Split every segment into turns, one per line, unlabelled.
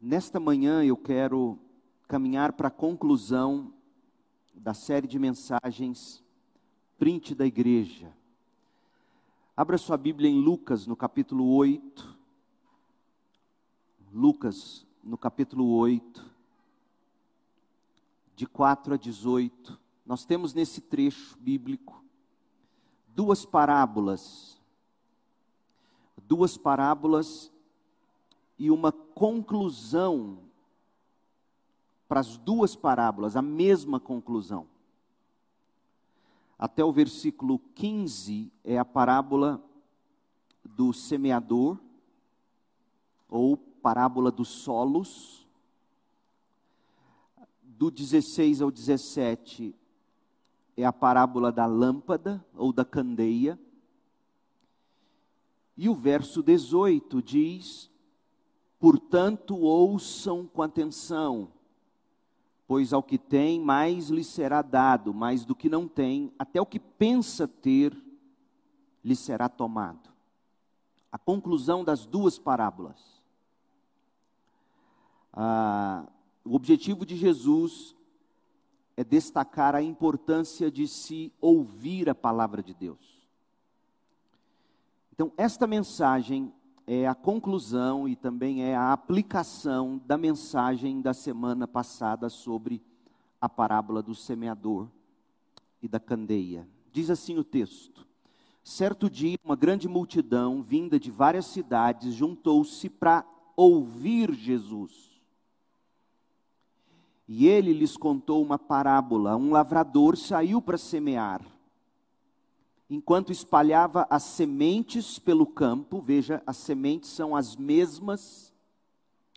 Nesta manhã eu quero caminhar para a conclusão da série de mensagens Print da Igreja. Abra sua Bíblia em Lucas, no capítulo 8. Lucas, no capítulo 8, de 4 a 18. Nós temos nesse trecho bíblico duas parábolas. Duas parábolas e uma conclusão para as duas parábolas, a mesma conclusão. Até o versículo 15 é a parábola do semeador, ou parábola dos solos. Do 16 ao 17 é a parábola da lâmpada ou da candeia. E o verso 18 diz: Portanto, ouçam com atenção, pois ao que tem, mais lhe será dado, mais do que não tem, até o que pensa ter, lhe será tomado. A conclusão das duas parábolas. Ah, o objetivo de Jesus é destacar a importância de se ouvir a palavra de Deus. Então, esta mensagem é a conclusão e também é a aplicação da mensagem da semana passada sobre a parábola do semeador e da candeia. Diz assim o texto: Certo dia, uma grande multidão, vinda de várias cidades, juntou-se para ouvir Jesus. E ele lhes contou uma parábola. Um lavrador saiu para semear enquanto espalhava as sementes pelo campo, veja, as sementes são as mesmas,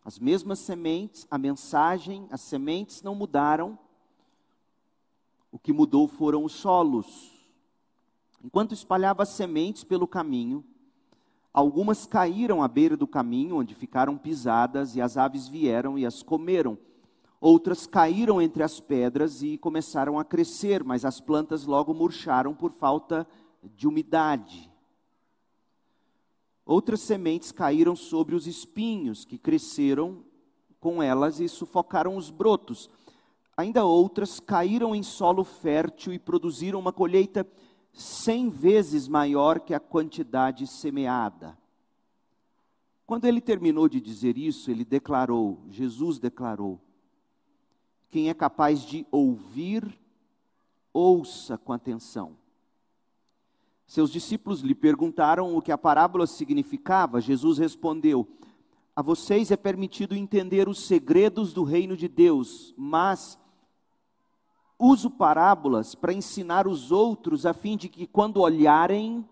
as mesmas sementes, a mensagem, as sementes não mudaram, o que mudou foram os solos. Enquanto espalhava as sementes pelo caminho, algumas caíram à beira do caminho, onde ficaram pisadas, e as aves vieram e as comeram. Outras caíram entre as pedras e começaram a crescer, mas as plantas logo murcharam por falta de umidade. Outras sementes caíram sobre os espinhos, que cresceram com elas e sufocaram os brotos. Ainda outras caíram em solo fértil e produziram uma colheita cem vezes maior que a quantidade semeada. Quando ele terminou de dizer isso, ele declarou, Jesus declarou: quem é capaz de ouvir, ouça com atenção. Seus discípulos lhe perguntaram o que a parábola significava. Jesus respondeu: A vocês é permitido entender os segredos do reino de Deus, mas uso parábolas para ensinar os outros, a fim de que quando olharem,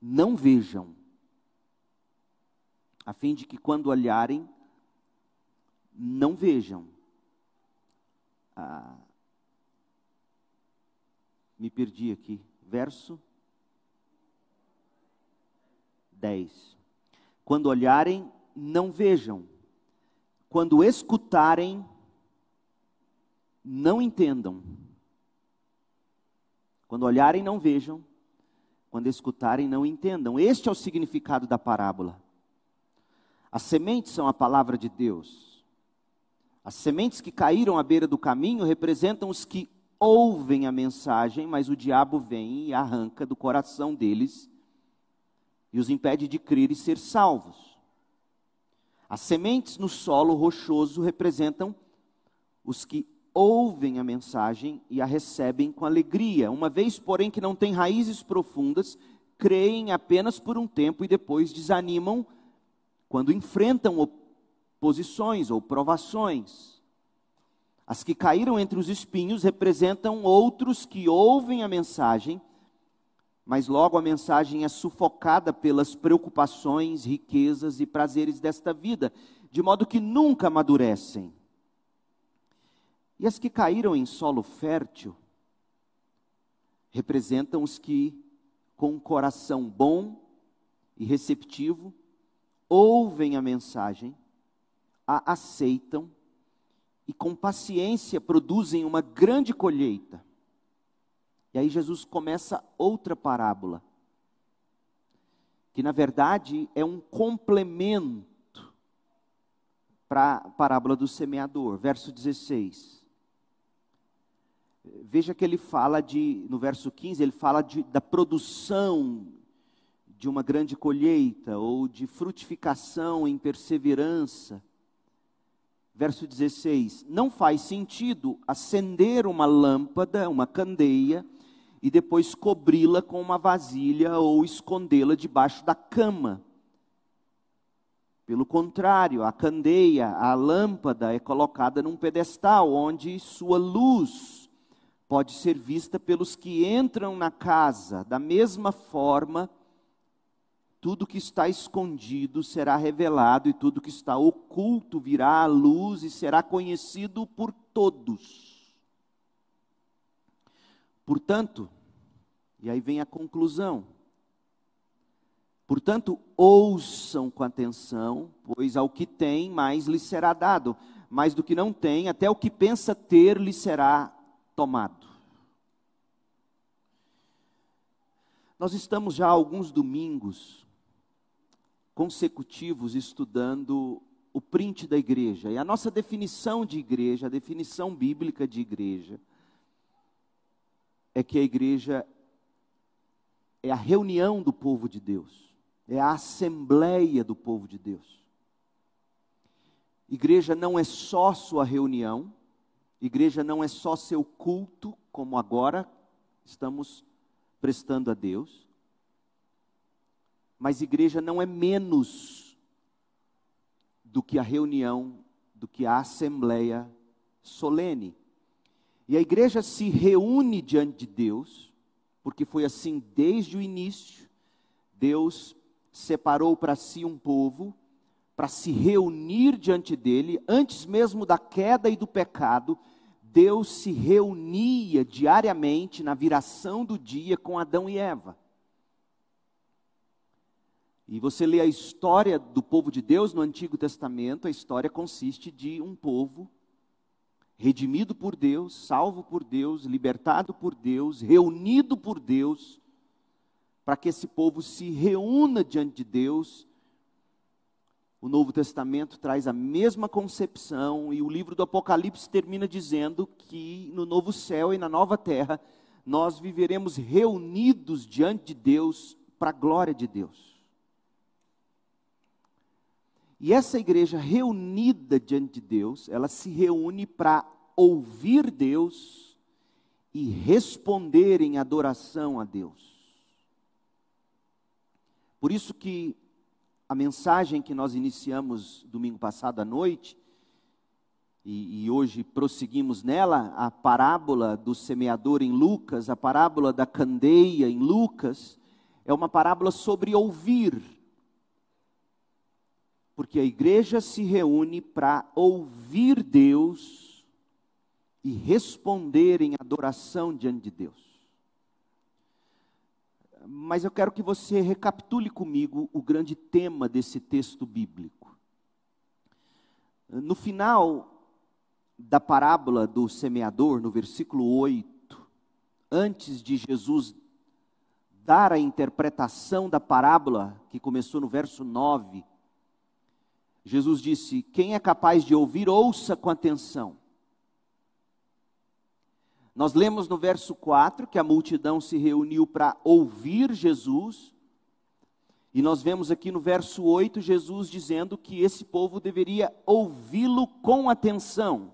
não vejam. A fim de que quando olharem, não vejam. Ah, me perdi aqui. Verso 10. Quando olharem, não vejam. Quando escutarem, não entendam. Quando olharem, não vejam. Quando escutarem, não entendam. Este é o significado da parábola. As sementes são a palavra de Deus. As sementes que caíram à beira do caminho representam os que ouvem a mensagem, mas o diabo vem e arranca do coração deles e os impede de crer e ser salvos. As sementes no solo rochoso representam os que ouvem a mensagem e a recebem com alegria, uma vez, porém, que não têm raízes profundas, creem apenas por um tempo e depois desanimam quando enfrentam posições ou provações. As que caíram entre os espinhos representam outros que ouvem a mensagem, mas logo a mensagem é sufocada pelas preocupações, riquezas e prazeres desta vida, de modo que nunca amadurecem. E as que caíram em solo fértil representam os que, com um coração bom e receptivo, ouvem a mensagem, a aceitam e com paciência produzem uma grande colheita. E aí Jesus começa outra parábola, que na verdade é um complemento para a parábola do semeador, verso 16. Veja que ele fala de, no verso 15, ele fala de, da produção de uma grande colheita ou de frutificação em perseverança. Verso 16: Não faz sentido acender uma lâmpada, uma candeia, e depois cobri-la com uma vasilha ou escondê-la debaixo da cama. Pelo contrário, a candeia, a lâmpada é colocada num pedestal onde sua luz pode ser vista pelos que entram na casa. Da mesma forma, tudo que está escondido será revelado e tudo que está oculto virá à luz e será conhecido por todos. Portanto, e aí vem a conclusão. Portanto, ouçam com atenção, pois ao que tem, mais lhe será dado, mais do que não tem, até o que pensa ter lhe será tomado. Nós estamos já alguns domingos consecutivos estudando o print da igreja. E a nossa definição de igreja, a definição bíblica de igreja, é que a igreja é a reunião do povo de Deus, é a assembleia do povo de Deus. Igreja não é só sua reunião, igreja não é só seu culto, como agora estamos prestando a Deus, mas igreja não é menos do que a reunião, do que a assembleia solene. E a igreja se reúne diante de Deus, porque foi assim desde o início. Deus separou para si um povo para se reunir diante dele, antes mesmo da queda e do pecado, Deus se reunia diariamente na viração do dia com Adão e Eva. E você lê a história do povo de Deus no Antigo Testamento, a história consiste de um povo redimido por Deus, salvo por Deus, libertado por Deus, reunido por Deus, para que esse povo se reúna diante de Deus. O Novo Testamento traz a mesma concepção e o livro do Apocalipse termina dizendo que no novo céu e na nova terra nós viveremos reunidos diante de Deus para a glória de Deus. E essa igreja reunida diante de Deus, ela se reúne para ouvir Deus e responder em adoração a Deus. Por isso que a mensagem que nós iniciamos domingo passado à noite, e, e, hoje prosseguimos nela, a parábola do semeador em Lucas, a parábola da candeia em Lucas, é uma parábola sobre ouvir porque a igreja se reúne para ouvir Deus e responder em adoração diante de Deus. Mas eu quero que você recapitule comigo o grande tema desse texto bíblico. No final da parábola do semeador, no versículo 8, antes de Jesus dar a interpretação da parábola, que começou no verso 9, Jesus disse: Quem é capaz de ouvir, ouça com atenção. Nós lemos no verso 4 que a multidão se reuniu para ouvir Jesus, e nós vemos aqui no verso 8 Jesus dizendo que esse povo deveria ouvi-lo com atenção.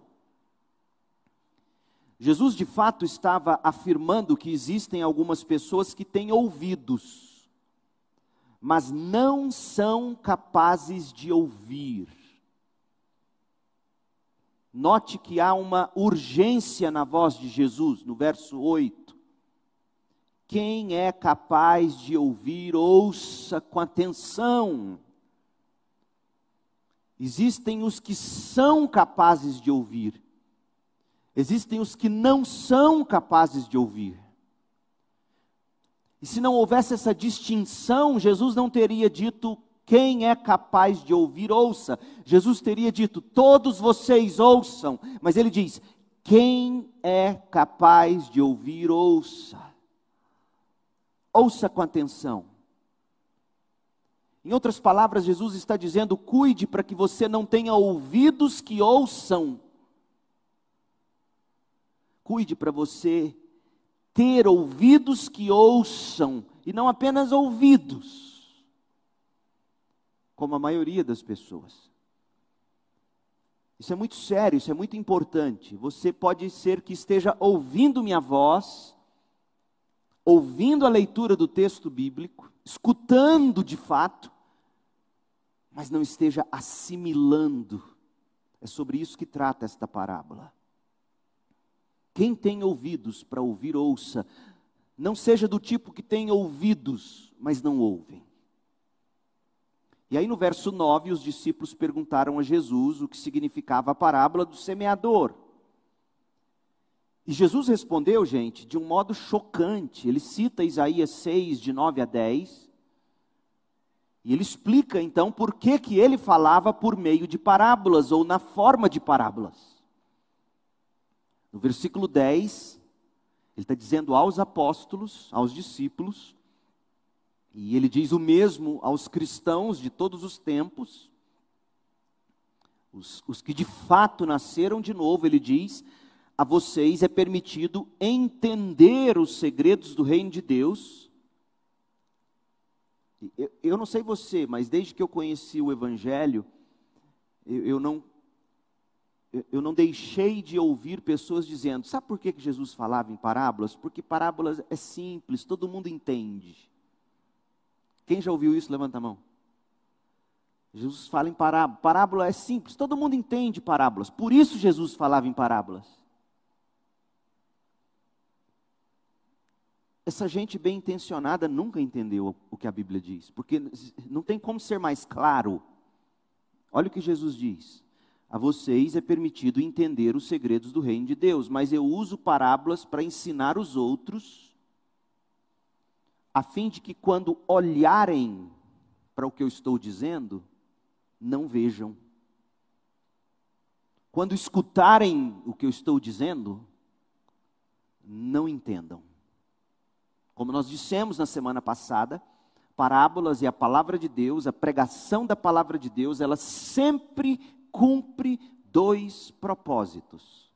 Jesus de fato estava afirmando que existem algumas pessoas que têm ouvidos mas não são capazes de ouvir. Note que há uma urgência na voz de Jesus, no verso 8. Quem é capaz de ouvir, ouça com atenção. Existem os que são capazes de ouvir, existem os que não são capazes de ouvir. E se não houvesse essa distinção, Jesus não teria dito quem é capaz de ouvir, ouça. Jesus teria dito: todos vocês ouçam. Mas ele diz: quem é capaz de ouvir, ouça. Ouça com atenção. Em outras palavras, Jesus está dizendo: cuide para que você não tenha ouvidos que ouçam. Cuide para você ter ouvidos que ouçam, e não apenas ouvidos, como a maioria das pessoas. Isso é muito sério, isso é muito importante. Você pode ser que esteja ouvindo minha voz, ouvindo a leitura do texto bíblico, escutando de fato, mas não esteja assimilando. É sobre isso que trata esta parábola. Quem tem ouvidos para ouvir, ouça. Não seja do tipo que tem ouvidos, mas não ouvem. E aí no verso 9, os discípulos perguntaram a Jesus o que significava a parábola do semeador. E Jesus respondeu, gente, de um modo chocante. Ele cita Isaías 6, de 9 a 10. E ele explica então por que, que ele falava por meio de parábolas ou na forma de parábolas. No versículo 10, ele está dizendo aos apóstolos, aos discípulos, e ele diz o mesmo aos cristãos de todos os tempos, os, os que de fato nasceram de novo, ele diz: a vocês é permitido entender os segredos do reino de Deus. Eu, eu não sei você, mas desde que eu conheci o Evangelho, eu, eu não eu não deixei de ouvir pessoas dizendo: sabe por que Jesus falava em parábolas? Porque parábolas é simples, todo mundo entende. Quem já ouviu isso, levanta a mão. Jesus fala em parábola. Parábola é simples, todo mundo entende parábolas. Por isso Jesus falava em parábolas. essa gente bem intencionada nunca entendeu o que a Bíblia diz, porque não tem como ser mais claro. Olha o que Jesus diz: A vocês é permitido entender os segredos do reino de Deus, mas eu uso parábolas para ensinar os outros, a fim de que quando olharem para o que eu estou dizendo, não vejam. Quando escutarem o que eu estou dizendo, não entendam. Como nós dissemos na semana passada, parábolas e a palavra de Deus, a pregação da palavra de Deus, ela sempre cumpre dois propósitos.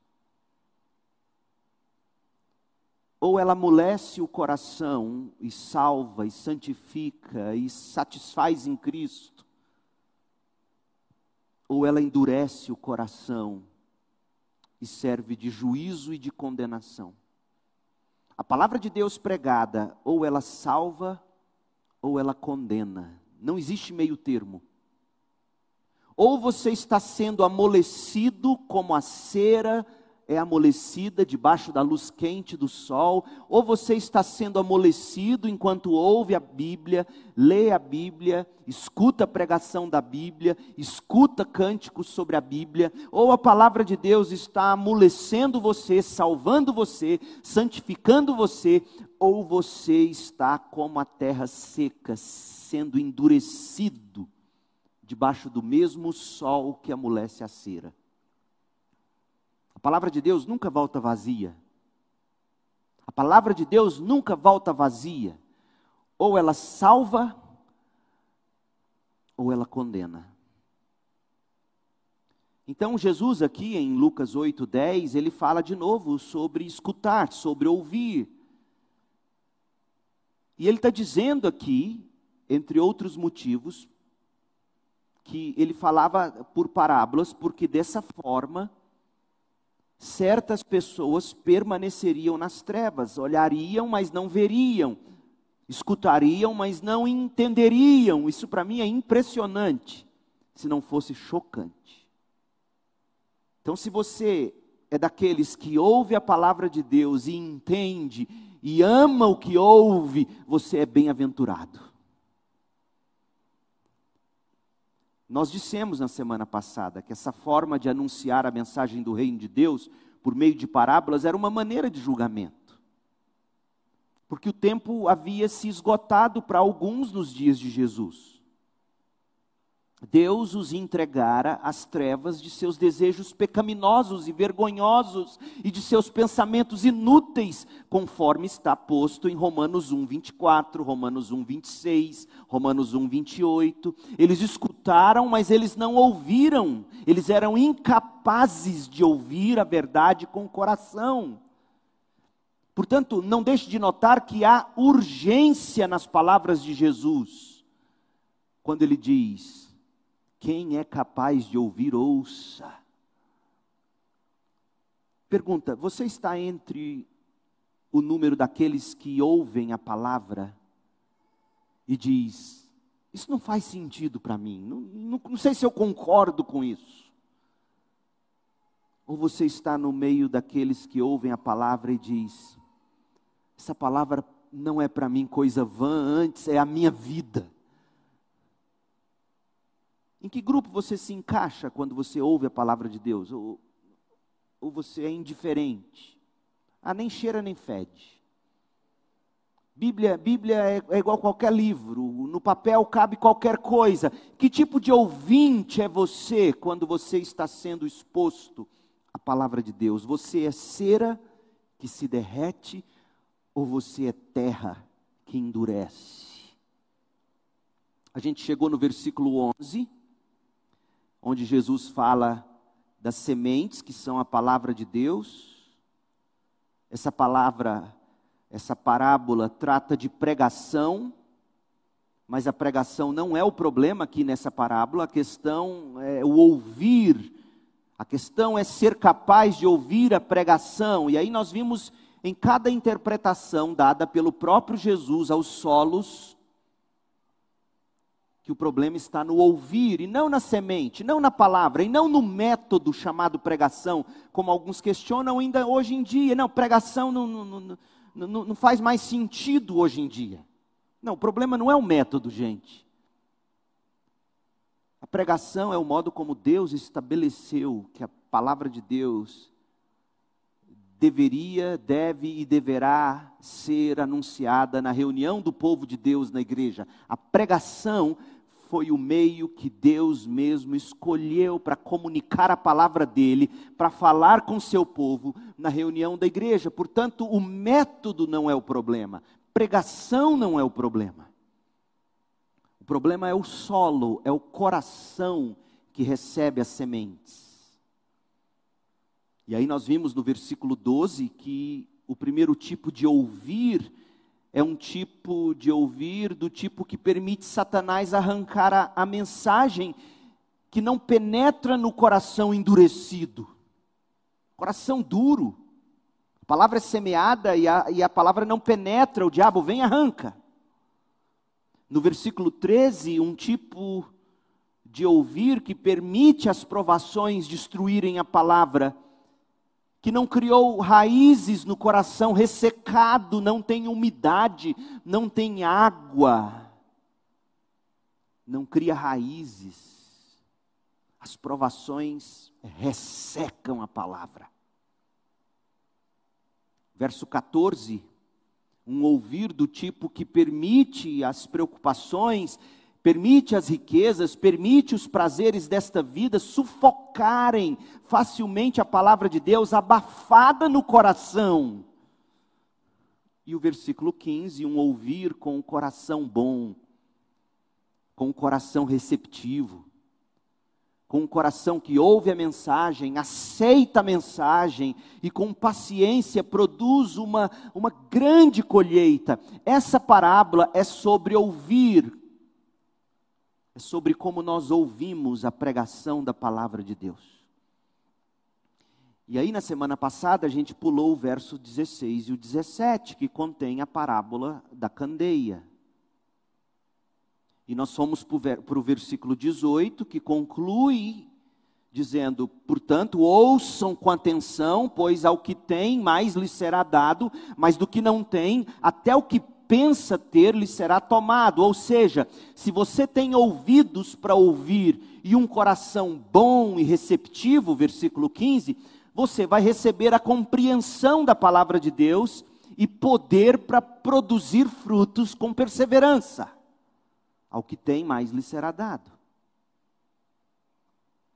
Ou ela amolece o coração e salva e santifica e satisfaz em Cristo, ou ela endurece o coração e serve de juízo e de condenação. A palavra de Deus pregada, ou ela salva, ou ela condena. Não existe meio termo. Ou você está sendo amolecido como a cera é amolecida debaixo da luz quente do sol, ou você está sendo amolecido enquanto ouve a Bíblia, lê a Bíblia, escuta a pregação da Bíblia, escuta cânticos sobre a Bíblia, ou a palavra de Deus está amolecendo você, salvando você, santificando você, ou você está como a terra seca, sendo endurecido debaixo do mesmo sol que amolece a cera palavra de Deus nunca volta vazia. A palavra de Deus nunca volta vazia. Ou ela salva, ou ela condena. Então, Jesus, aqui em Lucas 8,10, ele fala de novo sobre escutar, sobre ouvir. E ele está dizendo aqui, entre outros motivos, que ele falava por parábolas, porque dessa forma certas pessoas permaneceriam nas trevas, olhariam, mas não veriam, escutariam, mas não entenderiam. Isso para mim é impressionante, se não fosse chocante. Então, se você é daqueles que ouve a palavra de Deus e entende e ama o que ouve, você é bem-aventurado. Nós dissemos na semana passada que essa forma de anunciar a mensagem do reino de Deus por meio de parábolas era uma maneira de julgamento. Porque o tempo havia se esgotado para alguns nos dias de Jesus. Deus os entregara às trevas de seus desejos pecaminosos e vergonhosos e de seus pensamentos inúteis, conforme está posto em Romanos 1, 24, Romanos 1, 26, Romanos 1, 28. Eles escutaram, mas eles não ouviram, eles eram incapazes de ouvir a verdade com o coração. Portanto, não deixe de notar que há urgência nas palavras de Jesus, quando ele diz: quem é capaz de ouvir, ouça. Pergunta: você está entre o número daqueles que ouvem a palavra e diz: Isso não faz sentido para mim, não, não, não sei se eu concordo com isso. Ou você está no meio daqueles que ouvem a palavra e diz: Essa palavra não é para mim coisa vã, antes é a minha vida. Em que grupo você se encaixa quando você ouve a palavra de Deus? Ou, ou você é indiferente? Ah, nem cheira nem fede. Bíblia, Bíblia é, é igual qualquer livro, no papel cabe qualquer coisa. Que tipo de ouvinte é você quando você está sendo exposto à palavra de Deus? Você é cera que se derrete ou você é terra que endurece? A gente chegou no versículo 11 onde Jesus fala das sementes que são a palavra de Deus. Essa palavra, essa parábola trata de pregação, mas a pregação não é o problema aqui nessa parábola, a questão é o ouvir, a questão é ser capaz de ouvir a pregação, e aí nós vimos em cada interpretação dada pelo próprio Jesus aos solos, que o problema está no ouvir e não na semente, não na palavra e não no método chamado pregação, como alguns questionam ainda hoje em dia. Não, pregação não, não, não, não faz mais sentido hoje em dia. Não, o problema não é o método, gente. A pregação é o modo como Deus estabeleceu que a palavra de Deus deveria, deve e deverá ser anunciada na reunião do povo de Deus na igreja. A pregação foi o meio que Deus mesmo escolheu para comunicar a palavra dele, para falar com seu povo na reunião da igreja. Portanto, o método não é o problema, pregação não é o problema. O problema é o solo, é o coração que recebe as sementes. E aí nós vimos no versículo 12 que o primeiro tipo de ouvir é um tipo de ouvir do tipo que permite Satanás arrancar a, a mensagem que não penetra no coração endurecido. Coração duro. A palavra é semeada e a, e a palavra não penetra, o diabo vem e arranca. No versículo 13, um tipo de ouvir que permite as provações destruírem a palavra que não criou raízes no coração ressecado, não tem umidade, não tem água, não cria raízes. As provações ressecam a palavra. Verso 14, um ouvir do tipo que permite as preocupações permite as riquezas, permite os prazeres desta vida sufocarem facilmente a palavra de Deus, abafada no coração. E o versículo 15, um ouvir com o coração bom, com o coração receptivo, com o coração que ouve a mensagem, aceita a mensagem e com paciência produz uma, uma grande colheita. Essa parábola é sobre ouvir é sobre como nós ouvimos a pregação da palavra de Deus. E aí, na semana passada, a gente pulou o verso 16 e o 17, que contém a parábola da candeia. E nós fomos para o versículo 18, que conclui dizendo: Portanto, ouçam com atenção, pois ao que tem, mais lhe será dado, mas do que não tem, até o que pensa ter lhe será tomado. Ou seja, se você tem ouvidos para ouvir e um coração bom e receptivo, versículo 15, você vai receber a compreensão da palavra de Deus e poder para produzir frutos com perseverança. Ao que tem, mais lhe será dado.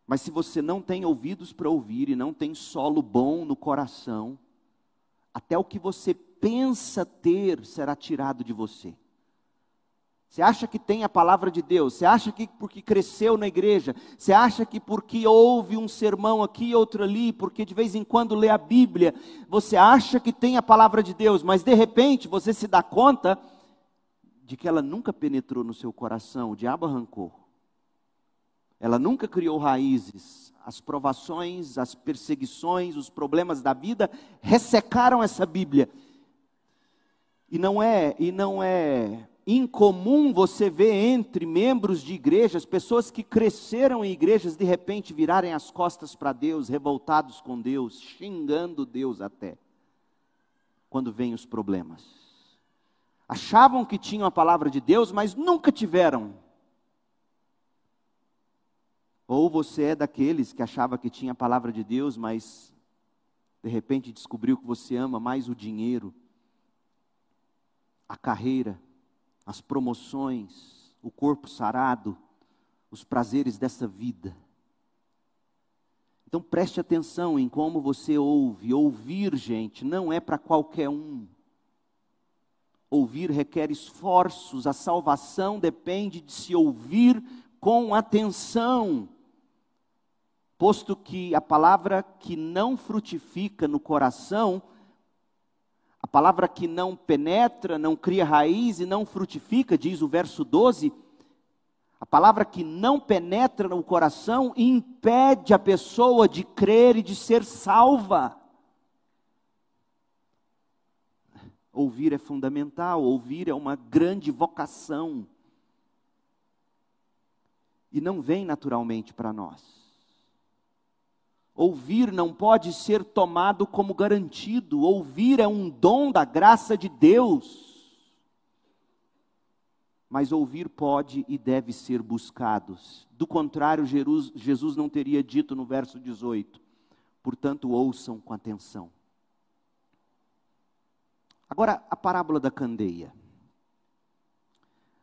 Mas se você não tem ouvidos para ouvir e não tem solo bom no coração, até o que você pensa ter será tirado de você. Você acha que tem a palavra de Deus? Você acha que porque cresceu na igreja? Você acha que porque ouve um sermão aqui, outro ali, porque de vez em quando lê a Bíblia, você acha que tem a palavra de Deus, mas de repente você se dá conta de que ela nunca penetrou no seu coração, o diabo arrancou. Ela nunca criou raízes. As provações, as perseguições, os problemas da vida ressecaram essa Bíblia. E não é, e não é incomum você ver entre membros de igrejas, pessoas que cresceram em igrejas, de repente virarem as costas para Deus, revoltados com Deus, xingando Deus até, quando vêm os problemas. Achavam que tinham a palavra de Deus, mas nunca tiveram. Ou você é daqueles que achava que tinha a palavra de Deus, mas de repente descobriu que você ama mais o dinheiro, a carreira, as promoções, o corpo sarado, os prazeres dessa vida. Então preste atenção em como você ouve. Ouvir, gente, não é para qualquer um. Ouvir requer esforços, a salvação depende de se ouvir com atenção. Posto que a palavra que não frutifica no coração a palavra que não penetra, não cria raiz e não frutifica, diz o verso 12. A palavra que não penetra no coração impede a pessoa de crer e de ser salva. Ouvir é fundamental, ouvir é uma grande vocação. E não vem naturalmente para nós. Ouvir não pode ser tomado como garantido, ouvir é um dom da graça de Deus. Mas ouvir pode e deve ser buscado. Do contrário, Jesus não teria dito no verso 18: portanto, ouçam com atenção. Agora, a parábola da candeia,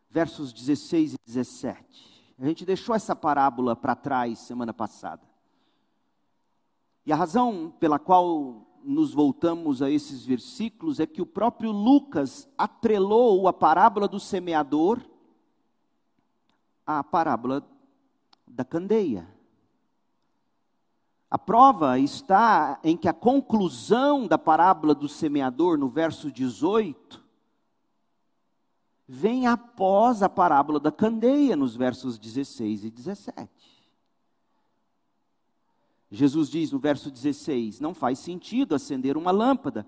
versos 16 e 17. A gente deixou essa parábola para trás semana passada. E a razão pela qual nos voltamos a esses versículos é que o próprio Lucas atrelou a parábola do semeador à parábola da candeia. A prova está em que a conclusão da parábola do semeador, no verso 18, vem após a parábola da candeia, nos versos 16 e 17. Jesus diz no verso 16: Não faz sentido acender uma lâmpada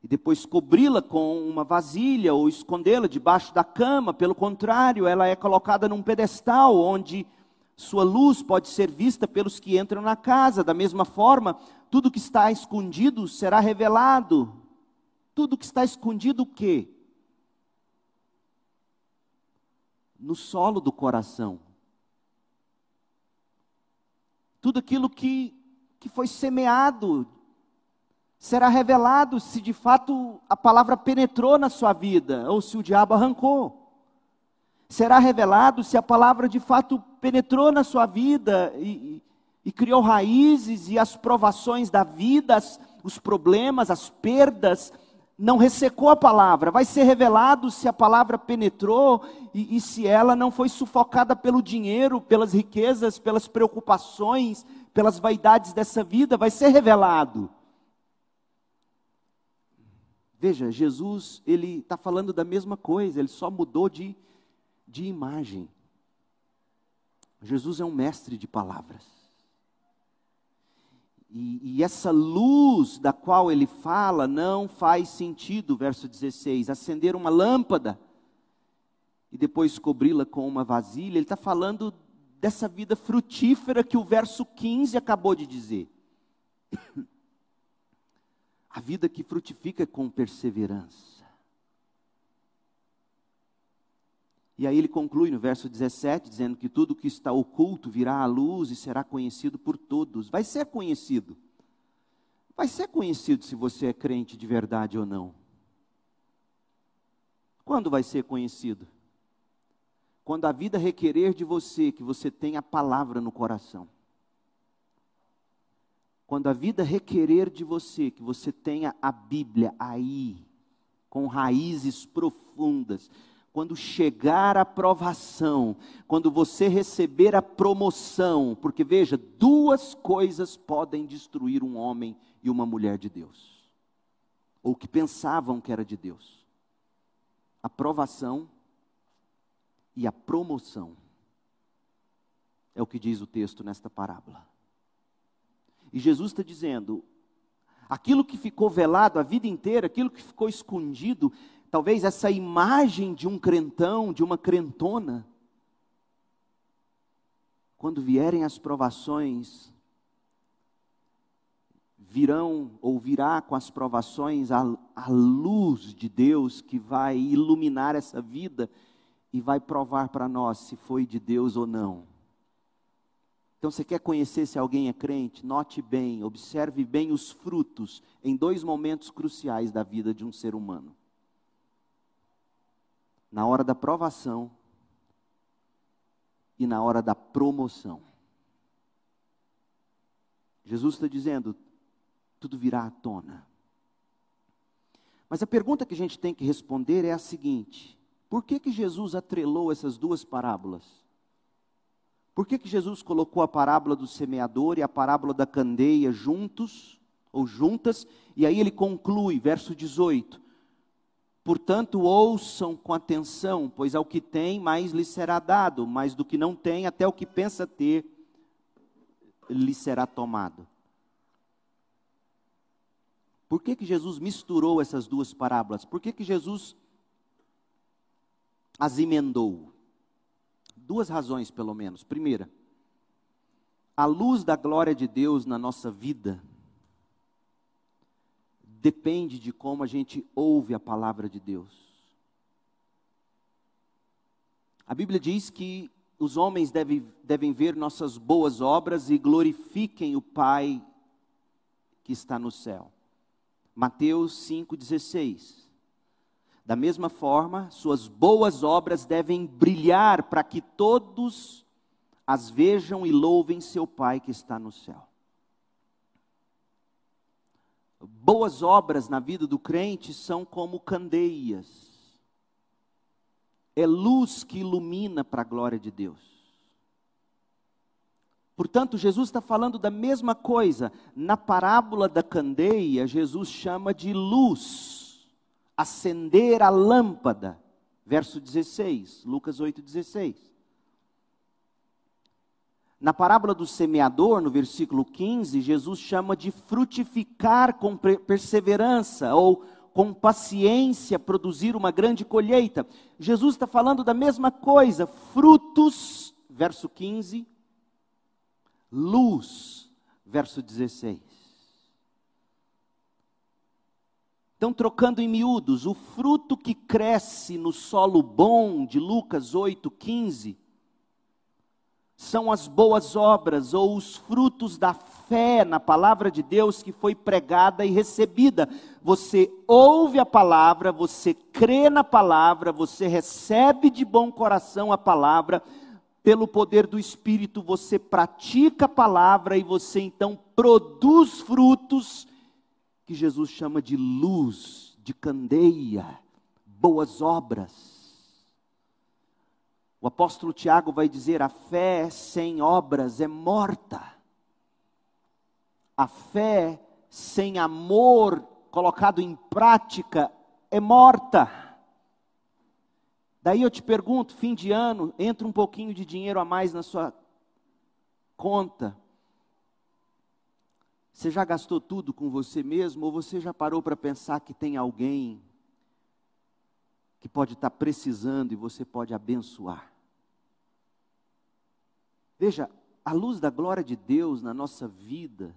e depois cobri-la com uma vasilha ou escondê-la debaixo da cama. Pelo contrário, ela é colocada num pedestal onde sua luz pode ser vista pelos que entram na casa. Da mesma forma, tudo que está escondido será revelado. Tudo que está escondido o quê? No solo do coração tudo aquilo que, que foi semeado será revelado se de fato a palavra penetrou na sua vida ou se o diabo arrancou. Será revelado se a palavra de fato penetrou na sua vida e, e criou raízes e as provações da vida, as, os problemas, as perdas, não ressecou a palavra, vai ser revelado se a palavra penetrou e, e, se ela não foi sufocada pelo dinheiro, pelas riquezas, pelas preocupações, pelas vaidades dessa vida, vai ser revelado. Veja, Jesus, ele está falando da mesma coisa, ele só mudou de, de imagem. Jesus é um mestre de palavras. E, e, essa luz da qual ele fala não faz sentido, verso 16, acender uma lâmpada e depois cobri-la com uma vasilha. Ele está falando dessa vida frutífera que o verso 15 acabou de dizer. A vida que frutifica com perseverança. E aí ele conclui no verso 17, dizendo que tudo que está oculto virá à luz e será conhecido por todos. Vai ser conhecido. Vai ser conhecido se você é crente de verdade ou não. Quando vai ser conhecido? Quando a vida requerer de você que você tenha a palavra no coração. quando a vida requerer de você que você tenha a Bíblia aí, com raízes profundas, quando chegar a provação, quando você receber a promoção, porque veja, duas coisas podem destruir um homem e uma mulher de Deus, ou que pensavam que era de Deus: a provação e a promoção. É o que diz o texto nesta parábola. E Jesus está dizendo: aquilo que ficou velado a vida inteira, aquilo que ficou escondido, talvez essa imagem de um crentão, de uma crentona, quando vierem as provações, virão ou virá com as provações a, a luz de Deus que vai iluminar essa vida e vai provar para nós se foi de Deus ou não. Então, você quer conhecer se alguém é crente? Note bem, observe bem os frutos em dois momentos cruciais da vida de um ser humano na hora da provação e na hora da promoção. Jesus está dizendo: tudo virá à tona. Mas a pergunta que a gente tem que responder é a seguinte: por que, que Jesus atrelou essas duas parábolas? Por que, que Jesus colocou a parábola do semeador e a parábola da candeia juntos, ou juntas, e aí ele conclui, verso 18: Portanto, ouçam com atenção, pois ao que tem, mais lhe será dado, mas do que não tem, até o que pensa ter, lhe será tomado. Por que, que Jesus misturou essas duas parábolas? Por que, que Jesus as emendou? Duas razões, pelo menos. Primeira, a luz da glória de Deus na nossa vida depende de como a gente ouve a palavra de Deus. A Bíblia diz que os homens devem, devem ver nossas boas obras e glorifiquem o Pai que está no céu. Mateus 5,16. Da mesma forma, suas boas obras devem brilhar para que todos as vejam e louvem seu Pai que está no céu boas obras na vida do crente são como candeias. É luz que ilumina para a glória de Deus. Portanto, Jesus está falando da mesma coisa. Na parábola da candeia, Jesus chama de luz, acender a lâmpada. Verso 16, Lucas 8, 16. Na parábola do semeador, no versículo 15, Jesus chama de frutificar com perseverança ou com paciência produzir uma grande colheita. Jesus está falando da mesma coisa, frutos, verso 15, luz, verso 16. Então, trocando em miúdos, o fruto que cresce no solo bom, de Lucas 8, 15, são as boas obras ou os frutos da fé na palavra de Deus que foi pregada e recebida. Você ouve a palavra, você crê na palavra, você recebe de bom coração a palavra, pelo poder do Espírito você pratica a palavra e você então produz frutos que Jesus chama de luz, de candeia, boas obras. O apóstolo Tiago vai dizer: a fé sem obras é morta. A fé sem amor colocado em prática é morta. Daí eu te pergunto, fim de ano, entra um pouquinho de dinheiro a mais na sua conta. Você já gastou tudo com você mesmo ou você já parou para pensar que tem alguém que pode estar precisando e você pode abençoar. Veja, a luz da glória de Deus na nossa vida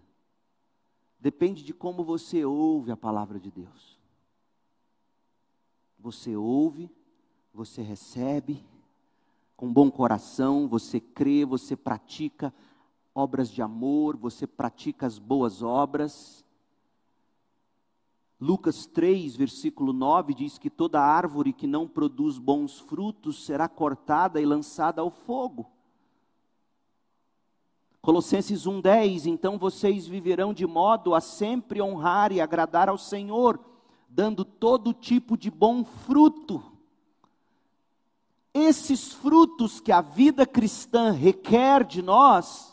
depende de como você ouve a palavra de Deus. Você ouve, você recebe, com bom coração, você crê, você pratica obras de amor, você pratica as boas obras. Lucas 3, versículo 9 diz que toda árvore que não produz bons frutos será cortada e lançada ao fogo. Colossenses 1:10, então vocês viverão de modo a sempre honrar e agradar ao Senhor, dando todo tipo de bom fruto. Esses frutos que a vida cristã requer de nós,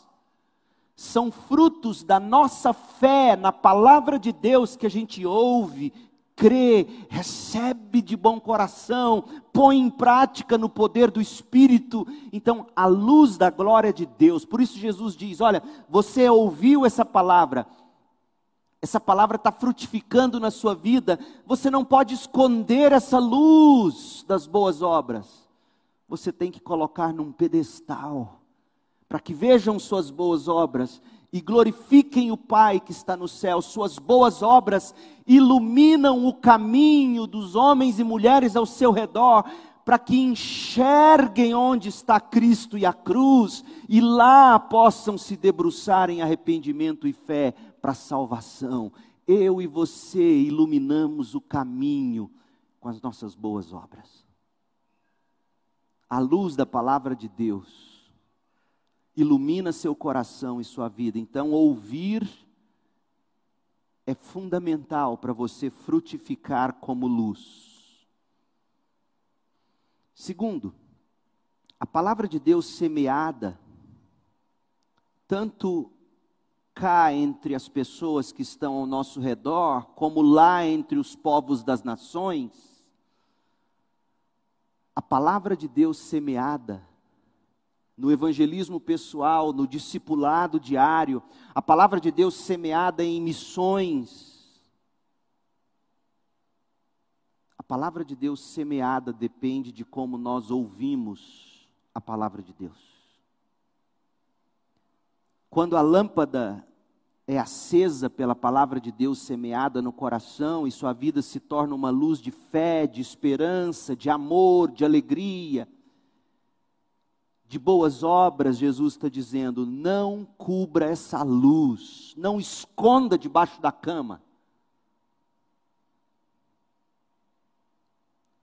são frutos da nossa fé na palavra de Deus que a gente ouve, crê, recebe de bom coração, põe em prática no poder do Espírito. Então, a luz da glória de Deus. Por isso, Jesus diz: Olha, você ouviu essa palavra, essa palavra está frutificando na sua vida, você não pode esconder essa luz das boas obras. Você tem que colocar num pedestal, para que vejam suas boas obras e glorifiquem o Pai que está no céu. Suas boas obras iluminam o caminho dos homens e mulheres ao seu redor, para que enxerguem onde está Cristo e a cruz, e lá possam se debruçar em arrependimento e fé para a salvação. Eu e você iluminamos o caminho com as nossas boas obras. A luz da palavra de Deus ilumina seu coração e sua vida. Então, ouvir é fundamental para você frutificar como luz. Segundo, a palavra de Deus semeada, tanto cá entre as pessoas que estão ao nosso redor, como lá entre os povos das nações, a palavra de Deus semeada no evangelismo pessoal, no discipulado diário, a palavra de Deus semeada em missões. A palavra de Deus semeada depende de como nós ouvimos a palavra de Deus. Quando a lâmpada é acesa pela palavra de Deus semeada no coração e sua vida se torna uma luz de fé, de esperança, de amor, de alegria, de boas obras, Jesus está dizendo: não cubra essa luz, não esconda debaixo da cama.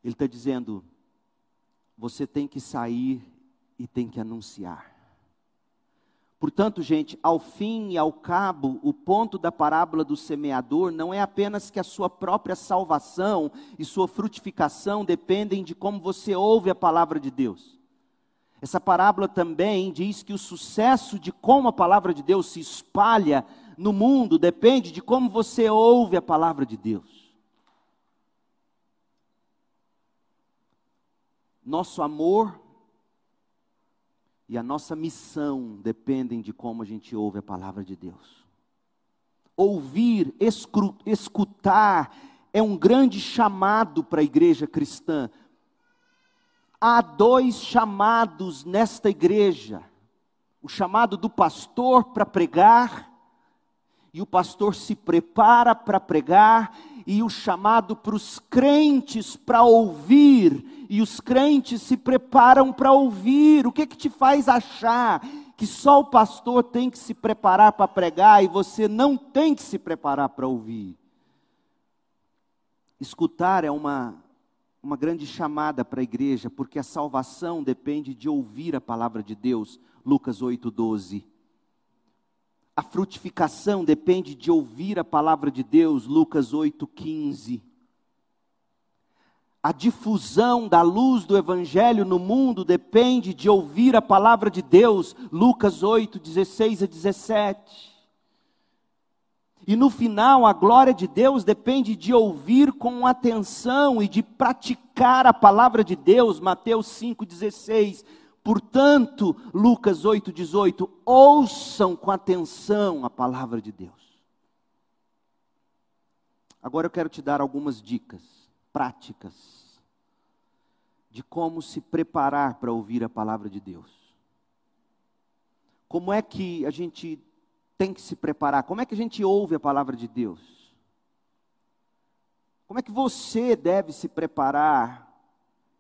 Ele está dizendo: você tem que sair e tem que anunciar. Portanto, gente, ao fim e ao cabo, o ponto da parábola do semeador não é apenas que a sua própria salvação e sua frutificação dependem de como você ouve a palavra de Deus. Essa parábola também diz que o sucesso de como a palavra de Deus se espalha no mundo depende de como você ouve a palavra de Deus. Nosso amor e a nossa missão dependem de como a gente ouve a palavra de Deus. Ouvir, escutar, é um grande chamado para a igreja cristã, há dois chamados nesta igreja: o chamado do pastor para pregar, e o pastor se prepara para pregar, e o chamado para os crentes para ouvir, e os crentes se preparam para ouvir. O que que te faz achar que só o pastor tem que se preparar para pregar e você não tem que se preparar para ouvir? Escutar é uma uma grande chamada para a igreja, porque a salvação depende de ouvir a palavra de Deus. Lucas 8:12. A frutificação depende de ouvir a palavra de Deus. Lucas 8:15. A difusão da luz do evangelho no mundo depende de ouvir a palavra de Deus. Lucas 8:16 a 17. E no final, a glória de Deus depende de ouvir com atenção e de praticar a palavra de Deus, Mateus 5,16. Portanto, Lucas 8,18, ouçam com atenção a palavra de Deus. Agora eu quero te dar algumas dicas práticas de como se preparar para ouvir a palavra de Deus. Como é que a gente tem que se preparar. Como é que a gente ouve a palavra de Deus? Como é que você deve se preparar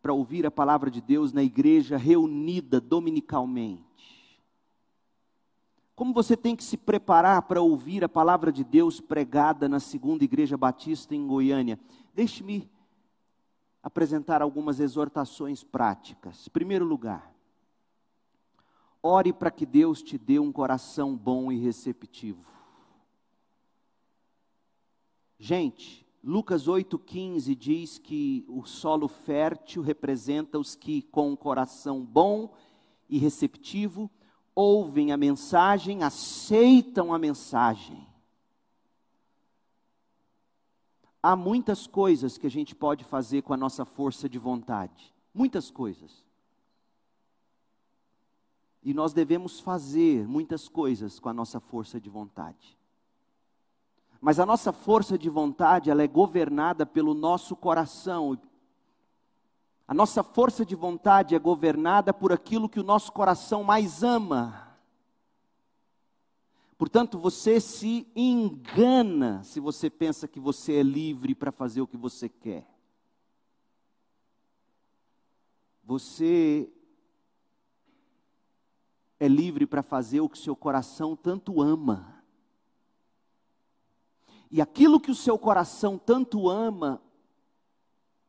para ouvir a palavra de Deus na igreja reunida dominicalmente? Como você tem que se preparar para ouvir a palavra de Deus pregada na segunda igreja batista em Goiânia? Deixe-me apresentar algumas exortações práticas. Primeiro lugar, ore para que Deus te dê um coração bom e receptivo. Gente, Lucas 8,15 diz que o solo fértil representa os que, com um coração bom e receptivo, ouvem a mensagem, aceitam a mensagem. Há muitas coisas que a gente pode fazer com a nossa força de vontade. Muitas coisas. E nós devemos fazer muitas coisas com a nossa força de vontade. Mas a nossa força de vontade, ela é governada pelo nosso coração. A nossa força de vontade é governada por aquilo que o nosso coração mais ama. Portanto, você se engana se você pensa que você é livre para fazer o que você quer. Você é livre para fazer o que seu coração tanto ama. E aquilo que o seu coração tanto ama,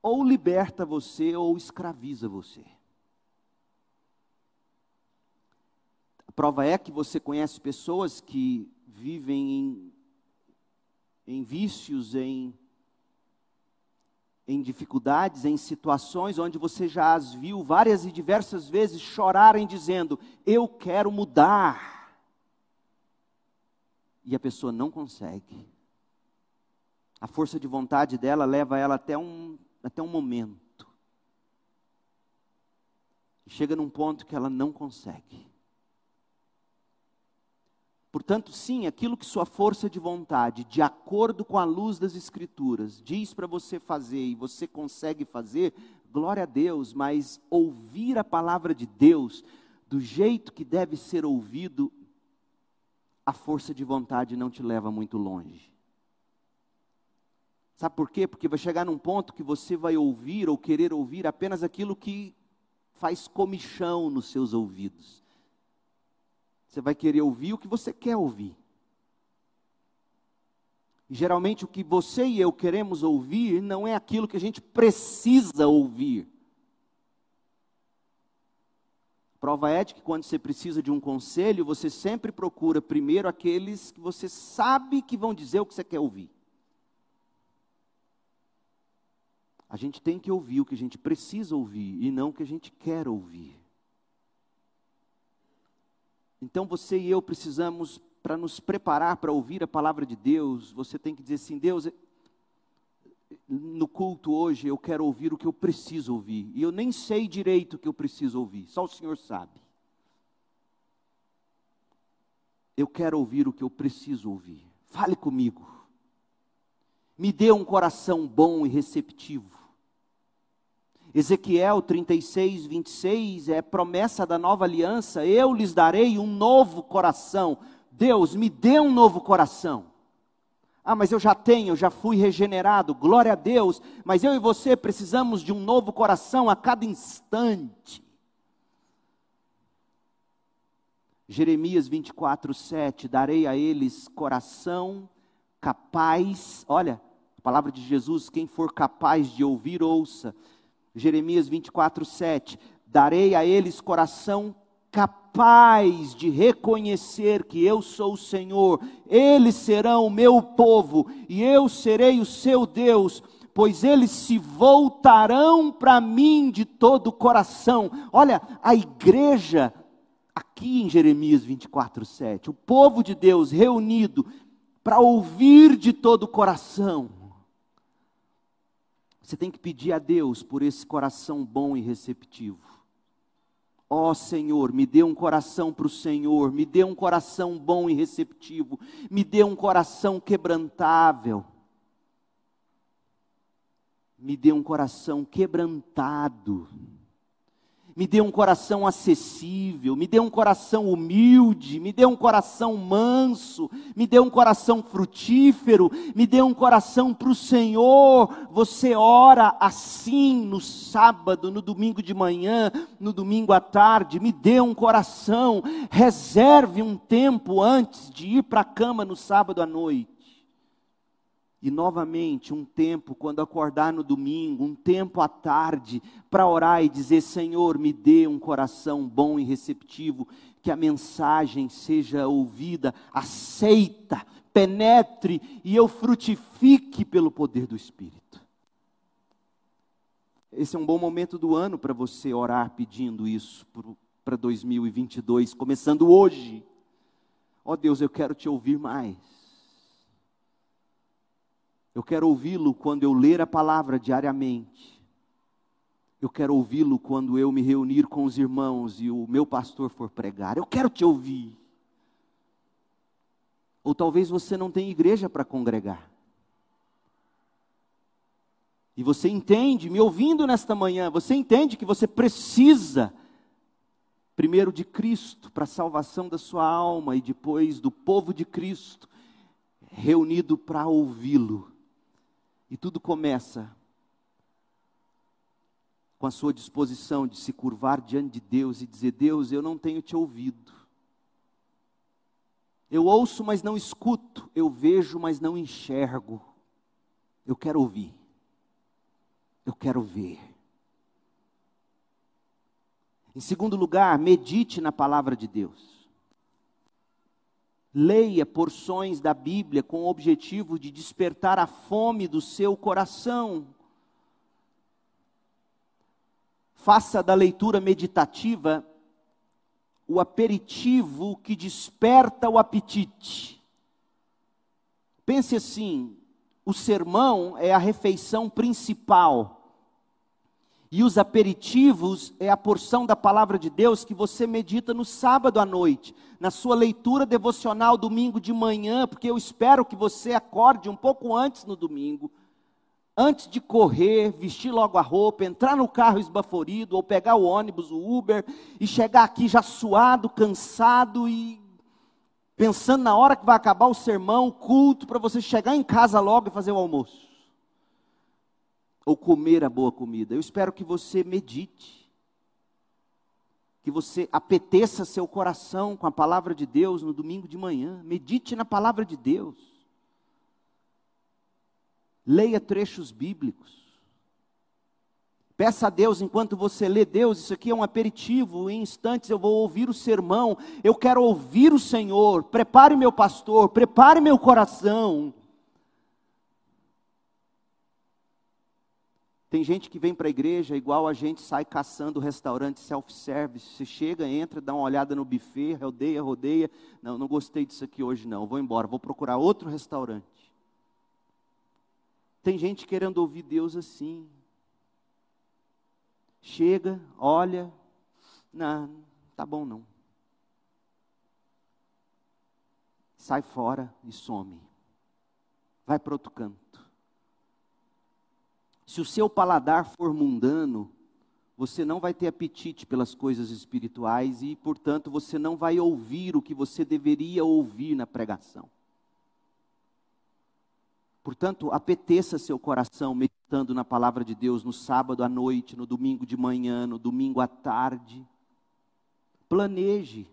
ou liberta você ou escraviza você. A prova é que você conhece pessoas que vivem em, em vícios, em, em dificuldades, em situações onde você já as viu várias e diversas vezes chorarem dizendo: Eu quero mudar. E a pessoa não consegue. A força de vontade dela leva ela até um, até um momento. Chega num ponto que ela não consegue. Portanto, sim, aquilo que sua força de vontade, de acordo com a luz das Escrituras, diz para você fazer e você consegue fazer, glória a Deus, mas ouvir a palavra de Deus do jeito que deve ser ouvido, a força de vontade não te leva muito longe. Sabe por quê? Porque vai chegar num ponto que você vai ouvir ou querer ouvir apenas aquilo que faz comichão nos seus ouvidos. Você vai querer ouvir o que você quer ouvir. E geralmente o que você e eu queremos ouvir não é aquilo que a gente precisa ouvir. Prova é de que quando você precisa de um conselho, você sempre procura primeiro aqueles que você sabe que vão dizer o que você quer ouvir. A gente tem que ouvir o que a gente precisa ouvir e não o que a gente quer ouvir. Então você e eu precisamos, para nos preparar para ouvir a palavra de Deus, você tem que dizer assim: Deus, no culto hoje eu quero ouvir o que eu preciso ouvir. E eu nem sei direito o que eu preciso ouvir, só o Senhor sabe. Eu quero ouvir o que eu preciso ouvir. Fale comigo. Me dê um coração bom e receptivo. Ezequiel 36, 26 é promessa da nova aliança: eu lhes darei um novo coração. Deus, me dê um novo coração. Ah, mas eu já tenho, já fui regenerado, glória a Deus, mas eu e você precisamos de um novo coração a cada instante. Jeremias 24, 7: Darei a eles coração capaz, olha, a palavra de Jesus: quem for capaz de ouvir, ouça Jeremias 24, 7. Darei a eles coração capaz de reconhecer que eu sou o Senhor, eles serão o meu povo e eu serei o seu Deus, pois eles se voltarão para mim de todo o coração. Olha, a igreja, aqui em Jeremias 24, 7, o povo de Deus reunido para ouvir de todo o coração você tem que pedir a Deus por esse coração bom e receptivo. Ó oh, Senhor, me dê um coração para o Senhor, me dê um coração bom e receptivo, me dê um coração quebrantável, me dê um coração quebrantado me dê um coração acessível, me dê um coração humilde, me dê um coração manso, me dê um coração frutífero, me dê um coração para o Senhor. Você ora assim no sábado, no domingo de manhã, no domingo à tarde, me dê um coração, reserve um tempo antes de ir para a cama no sábado à noite e novamente, um tempo, quando acordar no domingo, um tempo à tarde, para orar e dizer: Senhor, me dê um coração bom e receptivo, que a mensagem seja ouvida, aceita, penetre e eu frutifique pelo poder do Espírito. Esse é um bom momento do ano para você orar pedindo isso para 2022, começando hoje. Ó oh Deus, eu quero te ouvir mais. Eu quero ouvi-lo quando eu ler a palavra diariamente. Eu quero ouvi-lo quando eu me reunir com os irmãos e o meu pastor for pregar. Eu quero te ouvir. Ou talvez você não tenha igreja para congregar. E você entende, me ouvindo nesta manhã, você entende que você precisa, primeiro de Cristo, para a salvação da sua alma, e depois do povo de Cristo, reunido para ouvi-lo. E tudo começa com a sua disposição de se curvar diante de Deus e dizer: Deus, eu não tenho te ouvido. Eu ouço, mas não escuto. Eu vejo, mas não enxergo. Eu quero ouvir. Eu quero ver. Em segundo lugar, medite na palavra de Deus. Leia porções da Bíblia com o objetivo de despertar a fome do seu coração. Faça da leitura meditativa o aperitivo que desperta o apetite. Pense assim: o sermão é a refeição principal. E os aperitivos é a porção da palavra de Deus que você medita no sábado à noite, na sua leitura devocional domingo de manhã, porque eu espero que você acorde um pouco antes no domingo antes de correr, vestir logo a roupa, entrar no carro esbaforido, ou pegar o ônibus, o Uber, e chegar aqui já suado, cansado e pensando na hora que vai acabar o sermão, o culto, para você chegar em casa logo e fazer o almoço. Ou comer a boa comida. Eu espero que você medite. Que você apeteça seu coração com a palavra de Deus no domingo de manhã. Medite na palavra de Deus. Leia trechos bíblicos. Peça a Deus enquanto você lê Deus, isso aqui é um aperitivo, em instantes eu vou ouvir o sermão, eu quero ouvir o Senhor. Prepare meu pastor, prepare meu coração. Tem gente que vem para a igreja igual a gente sai caçando restaurante self-service. Você chega, entra, dá uma olhada no buffet, rodeia, rodeia. Não, não gostei disso aqui hoje não, vou embora, vou procurar outro restaurante. Tem gente querendo ouvir Deus assim. Chega, olha, não, tá bom não. Sai fora e some. Vai para outro canto. Se o seu paladar for mundano, você não vai ter apetite pelas coisas espirituais e, portanto, você não vai ouvir o que você deveria ouvir na pregação. Portanto, apeteça seu coração meditando na palavra de Deus no sábado à noite, no domingo de manhã, no domingo à tarde. Planeje.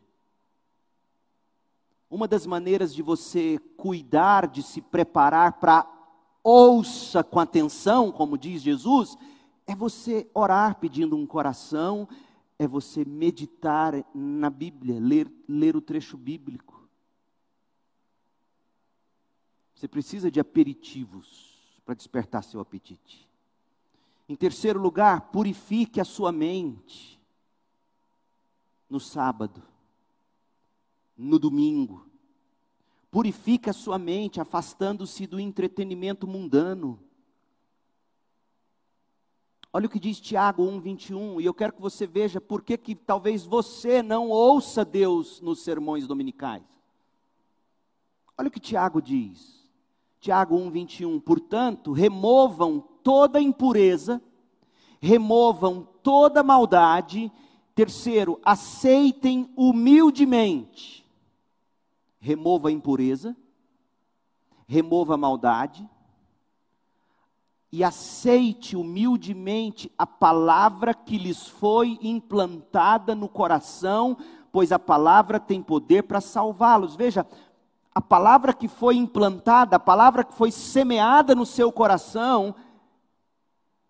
Uma das maneiras de você cuidar, de se preparar para ouça com atenção, como diz Jesus, é você orar pedindo um coração, é você meditar na Bíblia, ler, ler o trecho bíblico. Você precisa de aperitivos para despertar seu apetite. Em terceiro lugar, purifique a sua mente no sábado, no domingo. Purifique a sua mente, afastando-se do entretenimento mundano. Olha o que diz Tiago 1:21, e eu quero que você veja por que que talvez você não ouça Deus nos sermões dominicais. Olha o que Tiago diz: Tiago 1, 21. Portanto, removam toda impureza, removam toda maldade. Terceiro, aceitem humildemente. Remova a impureza, remova a maldade, e aceite humildemente a palavra que lhes foi implantada no coração, pois a palavra tem poder para salvá-los. Veja, a palavra que foi implantada, a palavra que foi semeada no seu coração,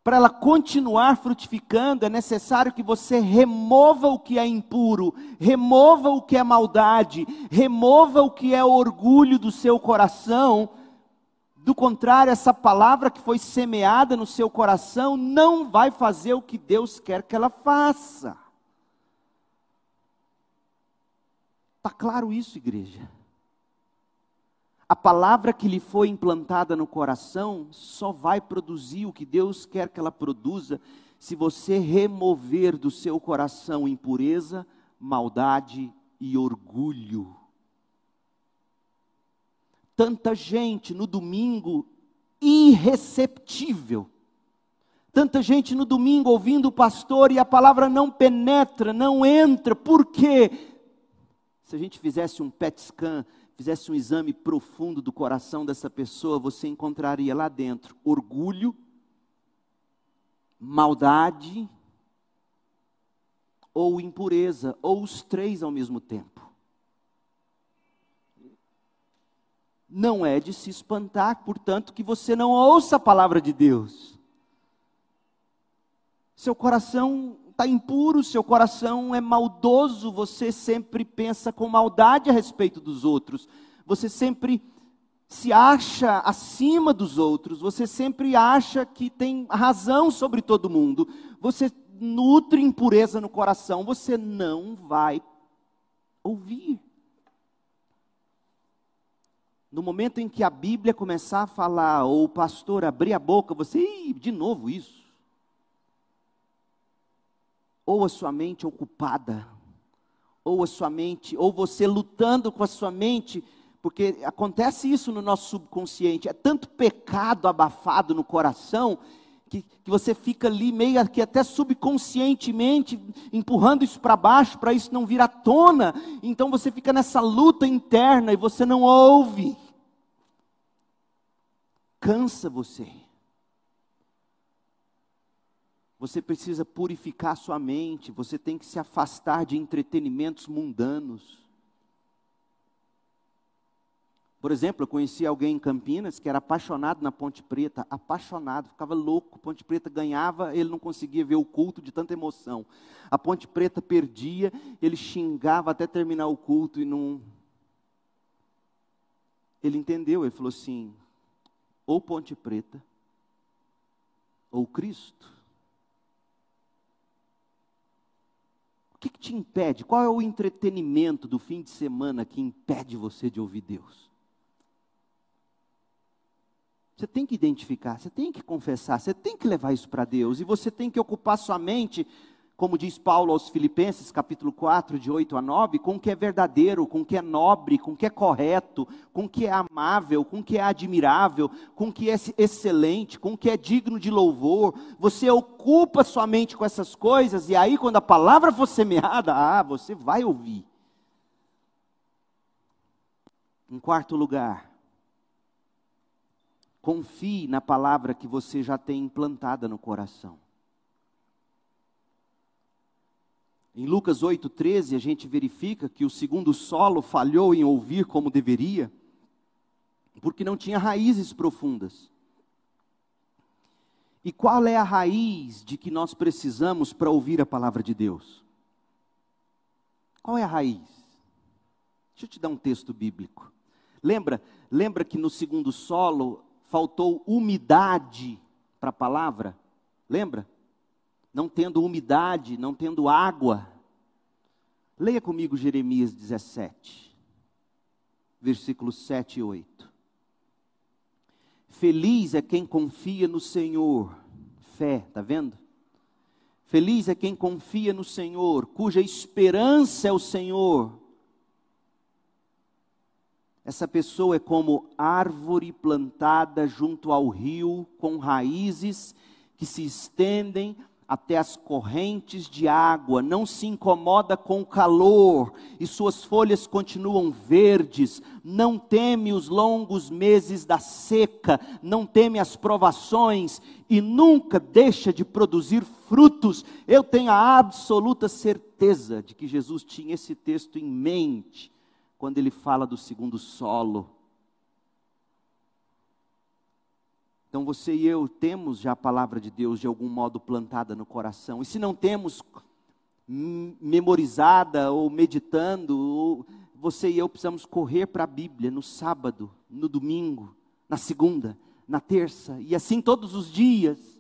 para ela continuar frutificando, é necessário que você remova o que é impuro, remova o que é maldade, remova o que é orgulho do seu coração. Do contrário, essa palavra que foi semeada no seu coração não vai fazer o que Deus quer que ela faça. Está claro isso, igreja? A palavra que lhe foi implantada no coração só vai produzir o que Deus quer que ela produza se você remover do seu coração impureza, maldade e orgulho. Tanta gente no domingo irreceptível. Tanta gente no domingo ouvindo o pastor e a palavra não penetra, não entra. Por quê? Se a gente fizesse um PET scan fizesse um exame profundo do coração dessa pessoa, você encontraria lá dentro orgulho, maldade ou impureza, ou os três ao mesmo tempo. Não é de se espantar, portanto, que você não ouça a palavra de Deus. Seu coração está impuro, seu coração é maldoso, você sempre pensa com maldade a respeito dos outros, você sempre se acha acima dos outros, você sempre acha que tem razão sobre todo mundo, você nutre impureza no coração, você não vai ouvir. No momento em que a Bíblia começar a falar, ou o pastor abrir a boca, você, de novo isso ou a sua mente ocupada, ou a sua mente, ou você lutando com a sua mente, porque acontece isso no nosso subconsciente, é tanto pecado abafado no coração, que, que você fica ali meio que até subconscientemente empurrando isso para baixo, para isso não vir à tona, então você fica nessa luta interna e você não ouve. Cansa você. Você precisa purificar sua mente, você tem que se afastar de entretenimentos mundanos. Por exemplo, eu conheci alguém em Campinas que era apaixonado na Ponte Preta, apaixonado, ficava louco. Ponte Preta ganhava, ele não conseguia ver o culto de tanta emoção. A Ponte Preta perdia, ele xingava até terminar o culto e não. Ele entendeu, ele falou assim: ou Ponte Preta, ou Cristo. Que, que te impede? Qual é o entretenimento do fim de semana que impede você de ouvir Deus? Você tem que identificar, você tem que confessar, você tem que levar isso para Deus, e você tem que ocupar sua mente como diz Paulo aos Filipenses, capítulo 4, de 8 a 9, com o que é verdadeiro, com o que é nobre, com o que é correto, com o que é amável, com o que é admirável, com o que é excelente, com o que é digno de louvor. Você ocupa sua mente com essas coisas, e aí, quando a palavra for semeada, ah, você vai ouvir. Em quarto lugar, confie na palavra que você já tem implantada no coração. Em Lucas 8,13, a gente verifica que o segundo solo falhou em ouvir como deveria, porque não tinha raízes profundas. E qual é a raiz de que nós precisamos para ouvir a palavra de Deus? Qual é a raiz? Deixa eu te dar um texto bíblico. Lembra, lembra que no segundo solo faltou umidade para a palavra? Lembra? Não tendo umidade, não tendo água. Leia comigo Jeremias 17, versículos 7 e 8. Feliz é quem confia no Senhor, fé, está vendo? Feliz é quem confia no Senhor, cuja esperança é o Senhor. Essa pessoa é como árvore plantada junto ao rio, com raízes que se estendem até as correntes de água, não se incomoda com o calor, e suas folhas continuam verdes, não teme os longos meses da seca, não teme as provações, e nunca deixa de produzir frutos. Eu tenho a absoluta certeza de que Jesus tinha esse texto em mente, quando ele fala do segundo solo. Então você e eu temos já a palavra de Deus de algum modo plantada no coração. E se não temos memorizada ou meditando, ou você e eu precisamos correr para a Bíblia no sábado, no domingo, na segunda, na terça e assim todos os dias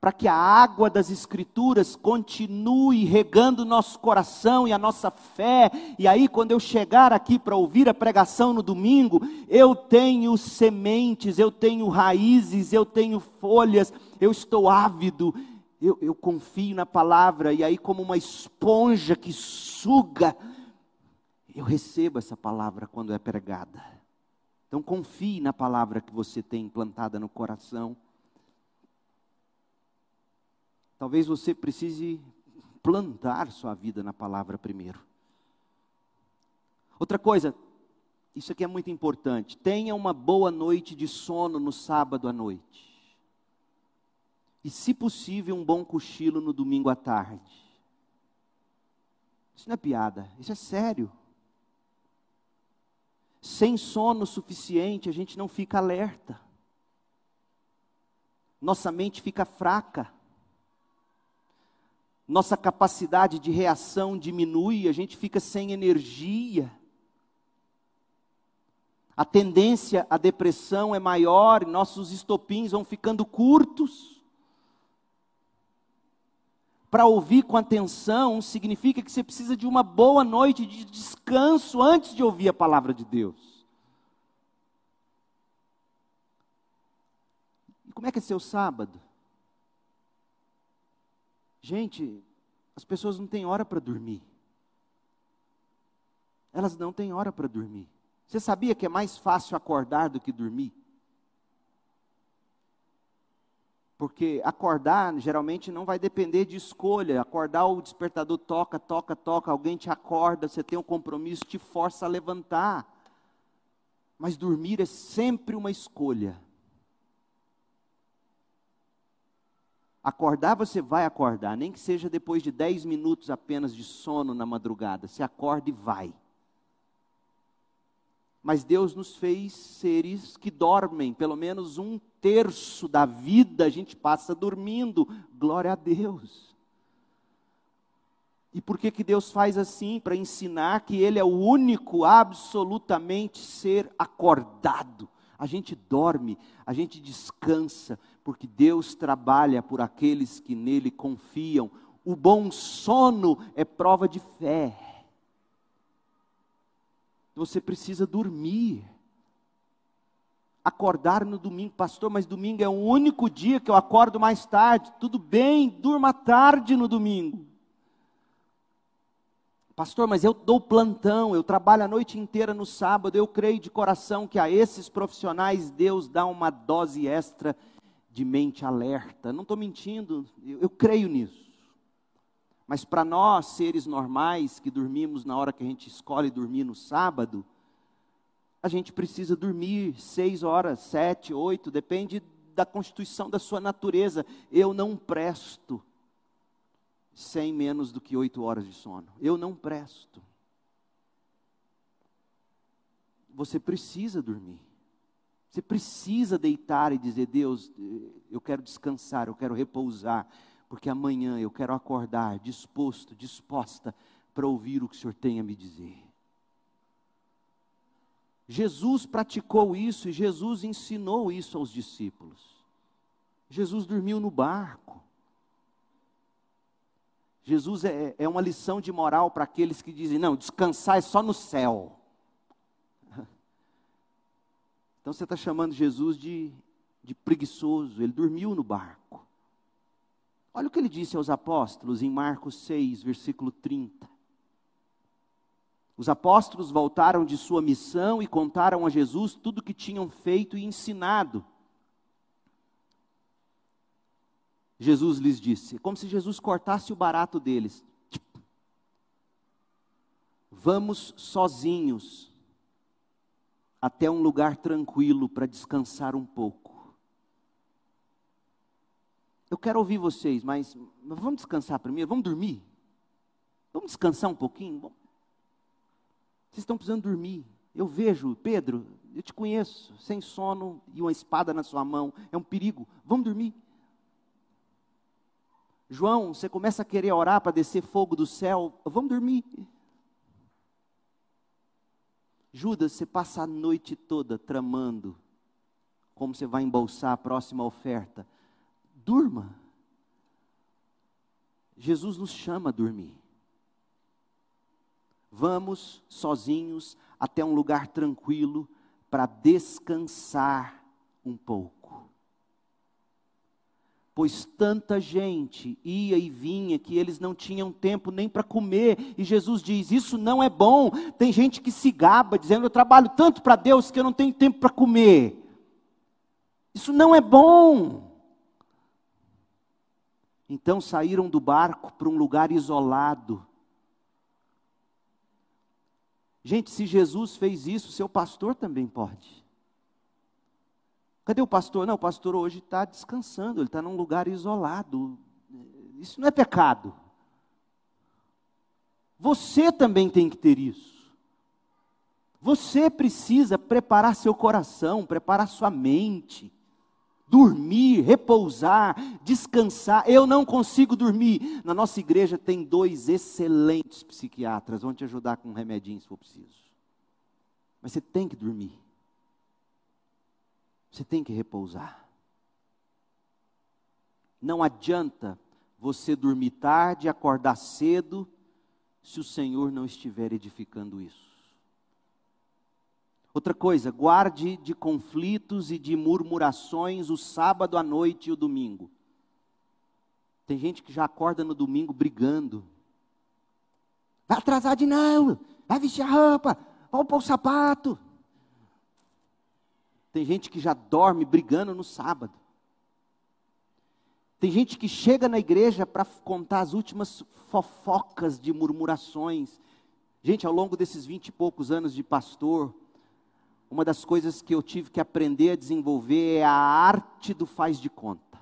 para que a água das Escrituras continue regando nosso coração e a nossa fé, e aí, quando eu chegar aqui para ouvir a pregação no domingo, eu tenho sementes, eu tenho raízes, eu tenho folhas, eu estou ávido, eu, eu confio na palavra, e aí, como uma esponja que suga, eu recebo essa palavra quando é pregada. Então, confie na palavra que você tem implantada no coração. Talvez você precise plantar sua vida na palavra primeiro. Outra coisa, isso aqui é muito importante. Tenha uma boa noite de sono no sábado à noite. E, se possível, um bom cochilo no domingo à tarde. Isso não é piada, isso é sério. Sem sono suficiente, a gente não fica alerta. Nossa mente fica fraca nossa capacidade de reação diminui, a gente fica sem energia. A tendência à depressão é maior, nossos estopins vão ficando curtos. Para ouvir com atenção significa que você precisa de uma boa noite de descanso antes de ouvir a palavra de Deus. E como é que é seu sábado? Gente, as pessoas não têm hora para dormir. Elas não têm hora para dormir. Você sabia que é mais fácil acordar do que dormir? Porque acordar geralmente não vai depender de escolha. Acordar, o despertador toca, toca, toca, alguém te acorda, você tem um compromisso, te força a levantar. Mas dormir é sempre uma escolha. Acordar você vai acordar, nem que seja depois de 10 minutos apenas de sono na madrugada. Se acorda e vai. Mas Deus nos fez seres que dormem, pelo menos um terço da vida a gente passa dormindo. Glória a Deus. E por que, que Deus faz assim? Para ensinar que Ele é o único, absolutamente ser acordado. A gente dorme, a gente descansa, porque Deus trabalha por aqueles que nele confiam. O bom sono é prova de fé. Você precisa dormir. Acordar no domingo, pastor, mas domingo é o único dia que eu acordo mais tarde. Tudo bem, durma tarde no domingo. Pastor, mas eu dou plantão, eu trabalho a noite inteira no sábado, eu creio de coração que a esses profissionais Deus dá uma dose extra de mente alerta. Não estou mentindo, eu, eu creio nisso. Mas para nós, seres normais, que dormimos na hora que a gente escolhe dormir no sábado, a gente precisa dormir seis horas, sete, oito, depende da constituição da sua natureza. Eu não presto sem menos do que oito horas de sono. Eu não presto. Você precisa dormir. Você precisa deitar e dizer: Deus, eu quero descansar, eu quero repousar, porque amanhã eu quero acordar disposto, disposta para ouvir o que o Senhor tem a me dizer. Jesus praticou isso e Jesus ensinou isso aos discípulos. Jesus dormiu no barco. Jesus é, é uma lição de moral para aqueles que dizem: não, descansar é só no céu. Então você está chamando Jesus de, de preguiçoso, ele dormiu no barco. Olha o que ele disse aos apóstolos em Marcos 6, versículo 30. Os apóstolos voltaram de sua missão e contaram a Jesus tudo o que tinham feito e ensinado. Jesus lhes disse, como se Jesus cortasse o barato deles. Vamos sozinhos até um lugar tranquilo para descansar um pouco. Eu quero ouvir vocês, mas vamos descansar primeiro, vamos dormir. Vamos descansar um pouquinho? Vocês estão precisando dormir. Eu vejo, Pedro, eu te conheço, sem sono e uma espada na sua mão, é um perigo. Vamos dormir. João, você começa a querer orar para descer fogo do céu, vamos dormir. Judas, você passa a noite toda tramando como você vai embolsar a próxima oferta. Durma. Jesus nos chama a dormir. Vamos sozinhos até um lugar tranquilo para descansar um pouco. Pois tanta gente ia e vinha que eles não tinham tempo nem para comer, e Jesus diz: Isso não é bom. Tem gente que se gaba, dizendo: Eu trabalho tanto para Deus que eu não tenho tempo para comer. Isso não é bom. Então saíram do barco para um lugar isolado. Gente, se Jesus fez isso, seu pastor também pode. Cadê o pastor? Não, o pastor hoje está descansando, ele está num lugar isolado. Isso não é pecado. Você também tem que ter isso. Você precisa preparar seu coração, preparar sua mente dormir, repousar, descansar. Eu não consigo dormir. Na nossa igreja tem dois excelentes psiquiatras, vão te ajudar com um remedinho se for preciso. Mas você tem que dormir. Você tem que repousar. Não adianta você dormir tarde e acordar cedo se o Senhor não estiver edificando isso. Outra coisa, guarde de conflitos e de murmurações o sábado à noite e o domingo. Tem gente que já acorda no domingo brigando. Vai atrasar de não, vai vestir a roupa, vai pôr o sapato. Tem gente que já dorme brigando no sábado. Tem gente que chega na igreja para contar as últimas fofocas de murmurações. Gente, ao longo desses vinte e poucos anos de pastor, uma das coisas que eu tive que aprender a desenvolver é a arte do faz de conta.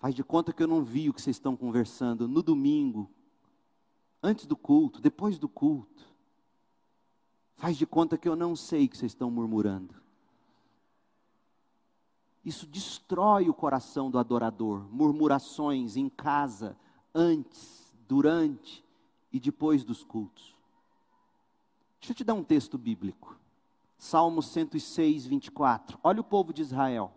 Faz de conta que eu não vi o que vocês estão conversando no domingo, antes do culto, depois do culto. Faz de conta que eu não sei que vocês estão murmurando. Isso destrói o coração do adorador. Murmurações em casa, antes, durante e depois dos cultos. Deixa eu te dar um texto bíblico. Salmo 106, 24. Olha o povo de Israel.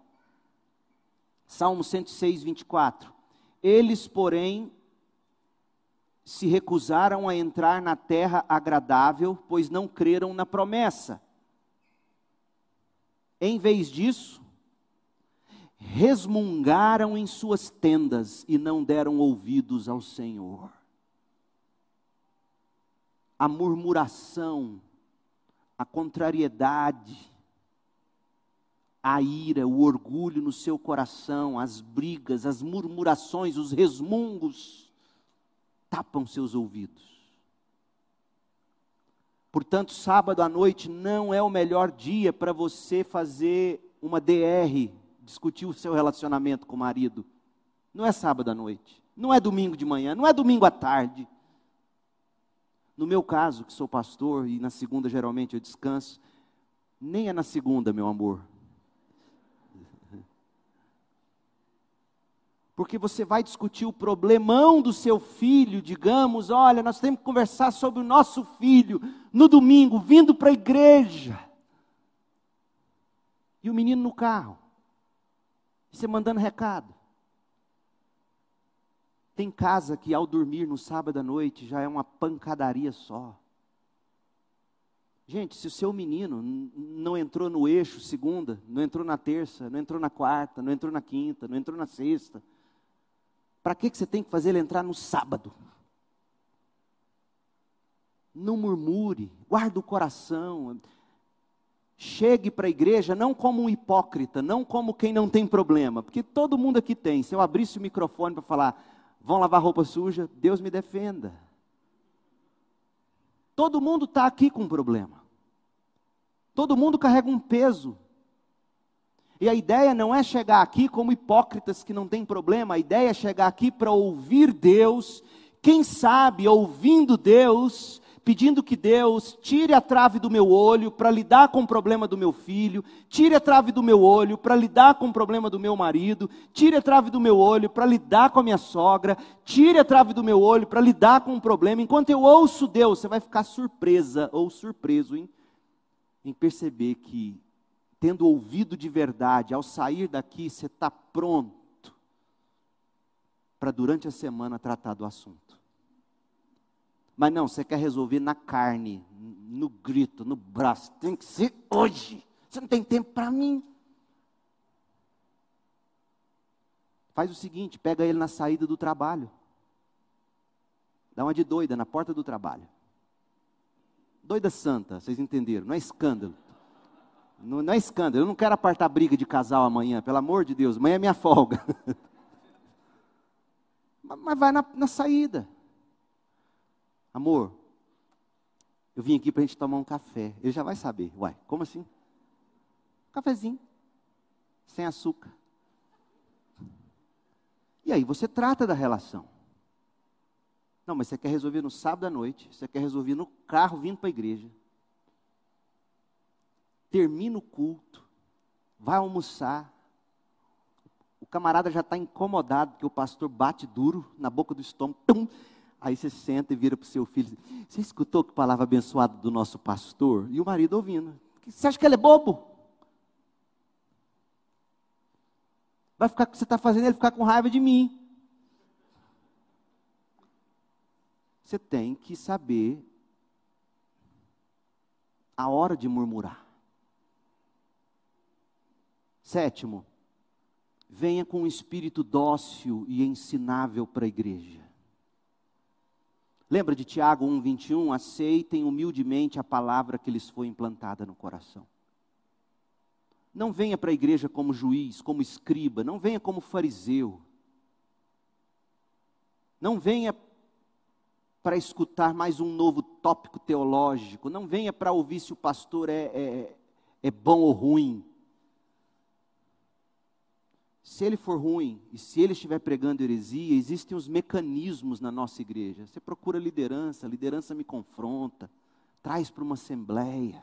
Salmo 106, 24. Eles, porém, se recusaram a entrar na terra agradável, pois não creram na promessa. Em vez disso, resmungaram em suas tendas e não deram ouvidos ao Senhor a murmuração, a contrariedade, a ira, o orgulho no seu coração, as brigas, as murmurações, os resmungos, tapam seus ouvidos. Portanto, sábado à noite não é o melhor dia para você fazer uma DR, discutir o seu relacionamento com o marido. Não é sábado à noite, não é domingo de manhã, não é domingo à tarde. No meu caso, que sou pastor e na segunda geralmente eu descanso, nem é na segunda, meu amor. Porque você vai discutir o problemão do seu filho, digamos, olha, nós temos que conversar sobre o nosso filho no domingo, vindo para a igreja. E o menino no carro. E você mandando recado. Tem casa que ao dormir no sábado à noite já é uma pancadaria só. Gente, se o seu menino não entrou no eixo segunda, não entrou na terça, não entrou na quarta, não entrou na quinta, não entrou na sexta, para que, que você tem que fazer ele entrar no sábado? Não murmure, guarda o coração. Chegue para a igreja não como um hipócrita, não como quem não tem problema, porque todo mundo aqui tem. Se eu abrisse o microfone para falar, vão lavar roupa suja, Deus me defenda. Todo mundo está aqui com um problema. Todo mundo carrega um peso. E a ideia não é chegar aqui como hipócritas que não têm problema, a ideia é chegar aqui para ouvir Deus, quem sabe ouvindo Deus, pedindo que Deus tire a trave do meu olho para lidar com o problema do meu filho, tire a trave do meu olho para lidar com o problema do meu marido, tire a trave do meu olho para lidar com a minha sogra, tire a trave do meu olho para lidar com o problema. Enquanto eu ouço Deus, você vai ficar surpresa ou surpreso em, em perceber que, tendo ouvido de verdade, ao sair daqui, você está pronto para durante a semana tratar do assunto. Mas não, você quer resolver na carne, no grito, no braço. Tem que ser hoje. Você não tem tempo para mim. Faz o seguinte: pega ele na saída do trabalho. Dá uma de doida na porta do trabalho. Doida santa, vocês entenderam? Não é escândalo. Não, não é escândalo. Eu não quero apartar briga de casal amanhã, pelo amor de Deus. Amanhã é minha folga. mas vai na, na saída. Amor, eu vim aqui para a gente tomar um café. Ele já vai saber. Uai, como assim? cafezinho, sem açúcar. E aí você trata da relação. Não, mas você quer resolver no sábado à noite, você quer resolver no carro vindo para a igreja. Termina o culto, vai almoçar, o camarada já está incomodado, porque o pastor bate duro na boca do estômago. Tum, aí você senta e vira para o seu filho. Você escutou que palavra abençoada do nosso pastor? E o marido ouvindo. Você acha que ele é bobo? Vai ficar, o que você está fazendo ele ficar com raiva de mim. Você tem que saber a hora de murmurar. Sétimo, venha com um espírito dócil e ensinável para a igreja. Lembra de Tiago 1,21? Aceitem humildemente a palavra que lhes foi implantada no coração. Não venha para a igreja como juiz, como escriba, não venha como fariseu. Não venha para escutar mais um novo tópico teológico, não venha para ouvir se o pastor é, é, é bom ou ruim. Se ele for ruim e se ele estiver pregando heresia, existem os mecanismos na nossa igreja. Você procura liderança, a liderança me confronta, traz para uma assembleia.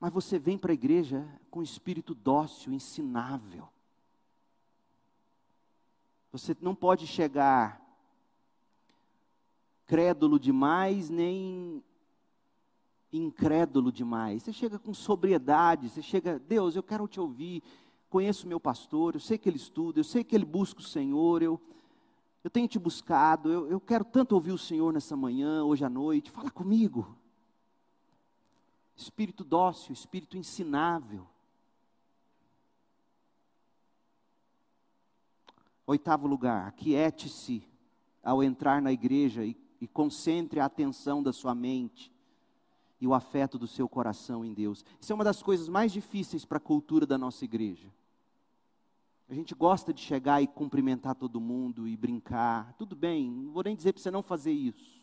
Mas você vem para a igreja com espírito dócil, ensinável. Você não pode chegar crédulo demais, nem incrédulo demais. Você chega com sobriedade, você chega, Deus, eu quero te ouvir. Conheço meu pastor, eu sei que ele estuda, eu sei que ele busca o Senhor, eu, eu tenho te buscado, eu, eu quero tanto ouvir o Senhor nessa manhã, hoje à noite. Fala comigo. Espírito dócil, espírito ensinável. Oitavo lugar, aquiete-se ao entrar na igreja e, e concentre a atenção da sua mente e o afeto do seu coração em Deus. Isso é uma das coisas mais difíceis para a cultura da nossa igreja. A gente gosta de chegar e cumprimentar todo mundo e brincar. Tudo bem, não vou nem dizer para você não fazer isso.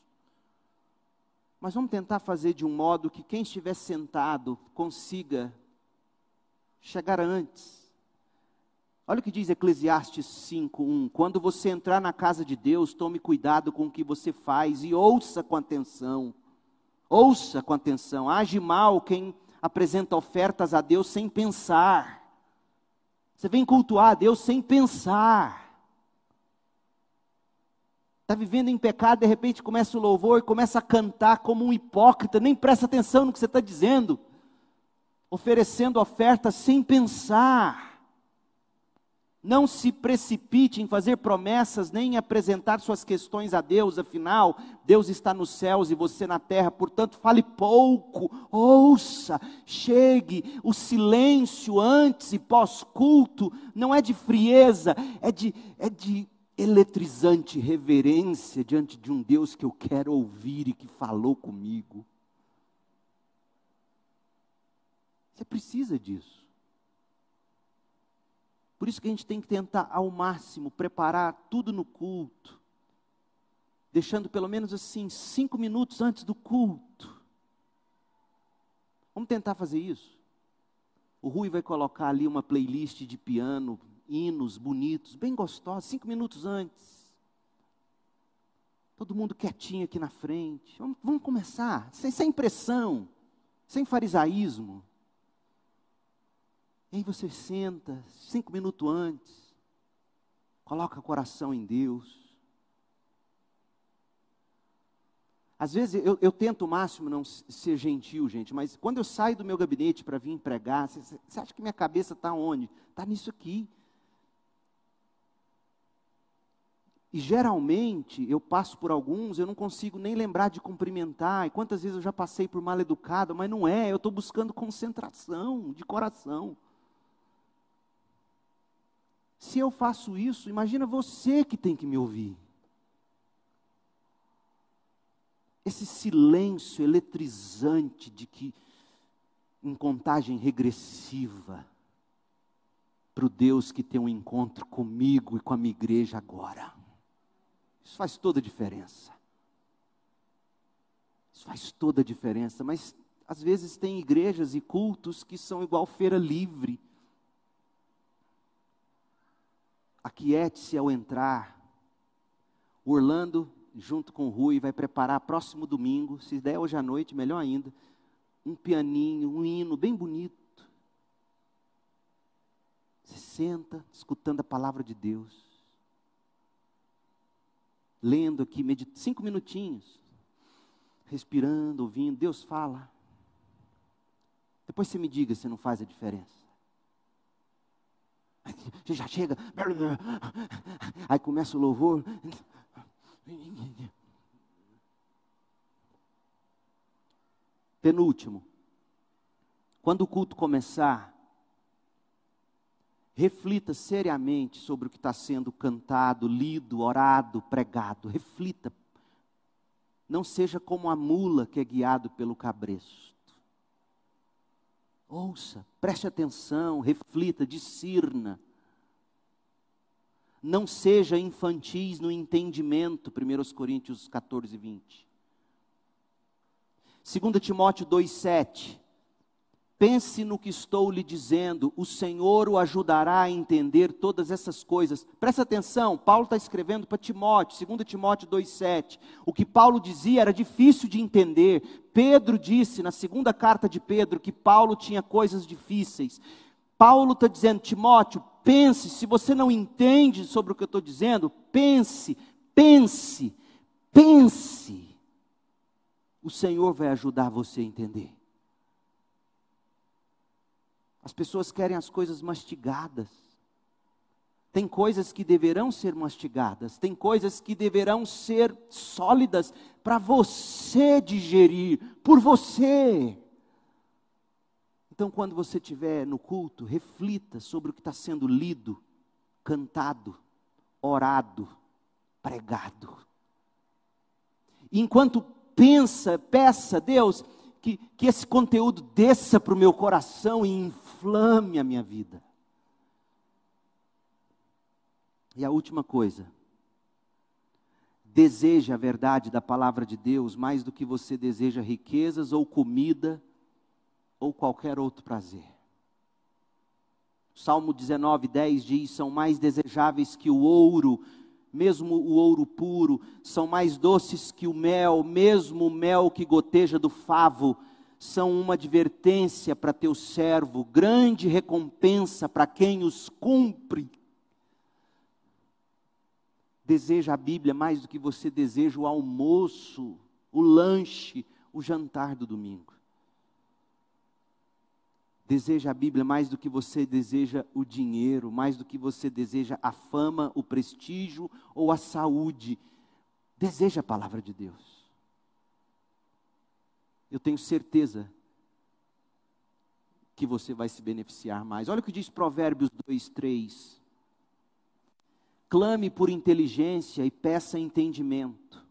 Mas vamos tentar fazer de um modo que quem estiver sentado consiga chegar antes. Olha o que diz Eclesiastes 5:1. Quando você entrar na casa de Deus, tome cuidado com o que você faz e ouça com atenção Ouça com atenção, age mal quem apresenta ofertas a Deus sem pensar. Você vem cultuar a Deus sem pensar. Está vivendo em pecado, de repente começa o louvor começa a cantar como um hipócrita, nem presta atenção no que você está dizendo, oferecendo ofertas sem pensar. Não se precipite em fazer promessas, nem em apresentar suas questões a Deus, afinal, Deus está nos céus e você na terra, portanto, fale pouco, ouça, chegue. O silêncio antes e pós-culto não é de frieza, é de, é de eletrizante reverência diante de um Deus que eu quero ouvir e que falou comigo. Você precisa disso. Por isso que a gente tem que tentar ao máximo preparar tudo no culto, deixando pelo menos assim cinco minutos antes do culto. Vamos tentar fazer isso. O Rui vai colocar ali uma playlist de piano, hinos bonitos, bem gostosos, cinco minutos antes. Todo mundo quietinho aqui na frente. Vamos, vamos começar, sem, sem pressão, sem farisaísmo. E aí você senta, cinco minutos antes, coloca o coração em Deus. Às vezes eu, eu, tento o máximo não ser gentil, gente, mas quando eu saio do meu gabinete para vir pregar, você, você acha que minha cabeça está onde? Está nisso aqui. E geralmente eu passo por alguns, eu não consigo nem lembrar de cumprimentar. E quantas vezes eu já passei por mal educado, mas não é, eu estou buscando concentração de coração. Se eu faço isso, imagina você que tem que me ouvir. Esse silêncio eletrizante de que, em contagem regressiva, para o Deus que tem um encontro comigo e com a minha igreja agora. Isso faz toda a diferença. Isso faz toda a diferença, mas às vezes tem igrejas e cultos que são igual feira livre. Aquiete-se ao entrar. Orlando, junto com o Rui, vai preparar próximo domingo, se der hoje à noite, melhor ainda, um pianinho, um hino bem bonito. Você senta, escutando a palavra de Deus lendo aqui, cinco minutinhos, respirando, ouvindo, Deus fala. Depois você me diga se não faz a diferença. Já chega, aí começa o louvor. Penúltimo, quando o culto começar, reflita seriamente sobre o que está sendo cantado, lido, orado, pregado. Reflita. Não seja como a mula que é guiado pelo cabresto. Ouça, preste atenção, reflita, discirna. Não seja infantis no entendimento, 1 Coríntios 14, 20. 2 Timóteo 2,7 Pense no que estou lhe dizendo, o Senhor o ajudará a entender todas essas coisas. Presta atenção, Paulo está escrevendo para Timóteo, 2 Timóteo 2,7. O que Paulo dizia era difícil de entender. Pedro disse na segunda carta de Pedro que Paulo tinha coisas difíceis. Paulo está dizendo, Timóteo, pense, se você não entende sobre o que eu estou dizendo, pense, pense, pense. O Senhor vai ajudar você a entender. As pessoas querem as coisas mastigadas. Tem coisas que deverão ser mastigadas, tem coisas que deverão ser sólidas para você digerir, por você. Então, quando você estiver no culto, reflita sobre o que está sendo lido, cantado, orado, pregado. E enquanto pensa, peça, Deus, que, que esse conteúdo desça para o meu coração e inflame a minha vida. E a última coisa, deseja a verdade da palavra de Deus mais do que você deseja riquezas ou comida ou qualquer outro prazer. Salmo 19, 10 diz: são mais desejáveis que o ouro, mesmo o ouro puro, são mais doces que o mel, mesmo o mel que goteja do favo são uma advertência para teu servo, grande recompensa para quem os cumpre. Deseja a Bíblia mais do que você deseja o almoço, o lanche, o jantar do domingo. Deseja a Bíblia mais do que você deseja o dinheiro, mais do que você deseja a fama, o prestígio ou a saúde. Deseja a palavra de Deus eu tenho certeza que você vai se beneficiar mais. Olha o que diz Provérbios 2, 3. Clame por inteligência e peça entendimento.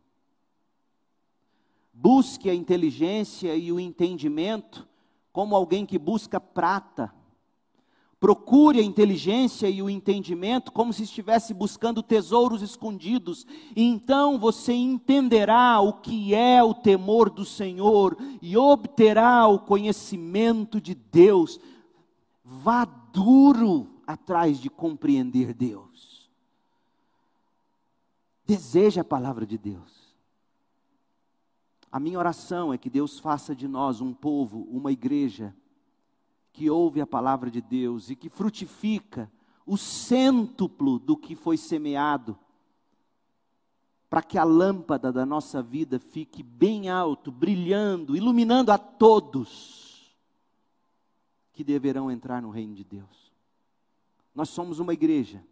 Busque a inteligência e o entendimento como alguém que busca prata Procure a inteligência e o entendimento como se estivesse buscando tesouros escondidos, e então você entenderá o que é o temor do Senhor e obterá o conhecimento de Deus. Vá duro atrás de compreender Deus. Deseja a palavra de Deus. A minha oração é que Deus faça de nós um povo, uma igreja, que ouve a palavra de Deus e que frutifica o cêntuplo do que foi semeado, para que a lâmpada da nossa vida fique bem alto, brilhando, iluminando a todos que deverão entrar no reino de Deus. Nós somos uma igreja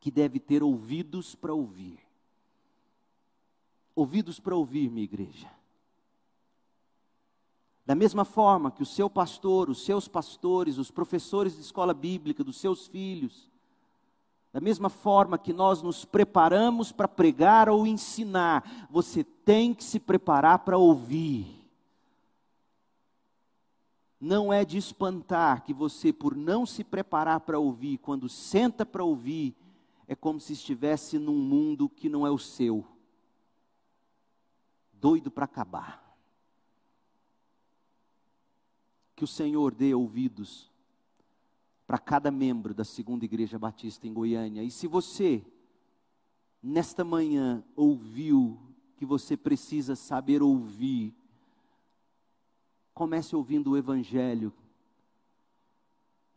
que deve ter ouvidos para ouvir. Ouvidos para ouvir, minha igreja. Da mesma forma que o seu pastor, os seus pastores, os professores de escola bíblica dos seus filhos, da mesma forma que nós nos preparamos para pregar ou ensinar, você tem que se preparar para ouvir. Não é de espantar que você, por não se preparar para ouvir, quando senta para ouvir, é como se estivesse num mundo que não é o seu, doido para acabar. Que o Senhor dê ouvidos para cada membro da segunda igreja batista em Goiânia. E se você, nesta manhã, ouviu que você precisa saber ouvir, comece ouvindo o Evangelho,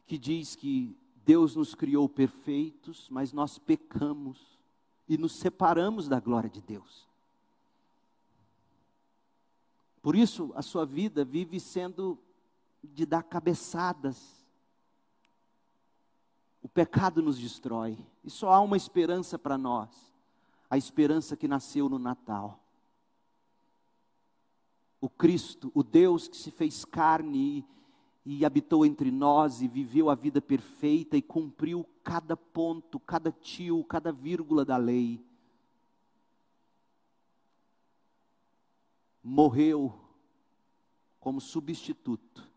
que diz que Deus nos criou perfeitos, mas nós pecamos e nos separamos da glória de Deus. Por isso, a sua vida vive sendo de dar cabeçadas. O pecado nos destrói. E só há uma esperança para nós: a esperança que nasceu no Natal. O Cristo, o Deus que se fez carne e, e habitou entre nós e viveu a vida perfeita e cumpriu cada ponto, cada tio, cada vírgula da lei. Morreu como substituto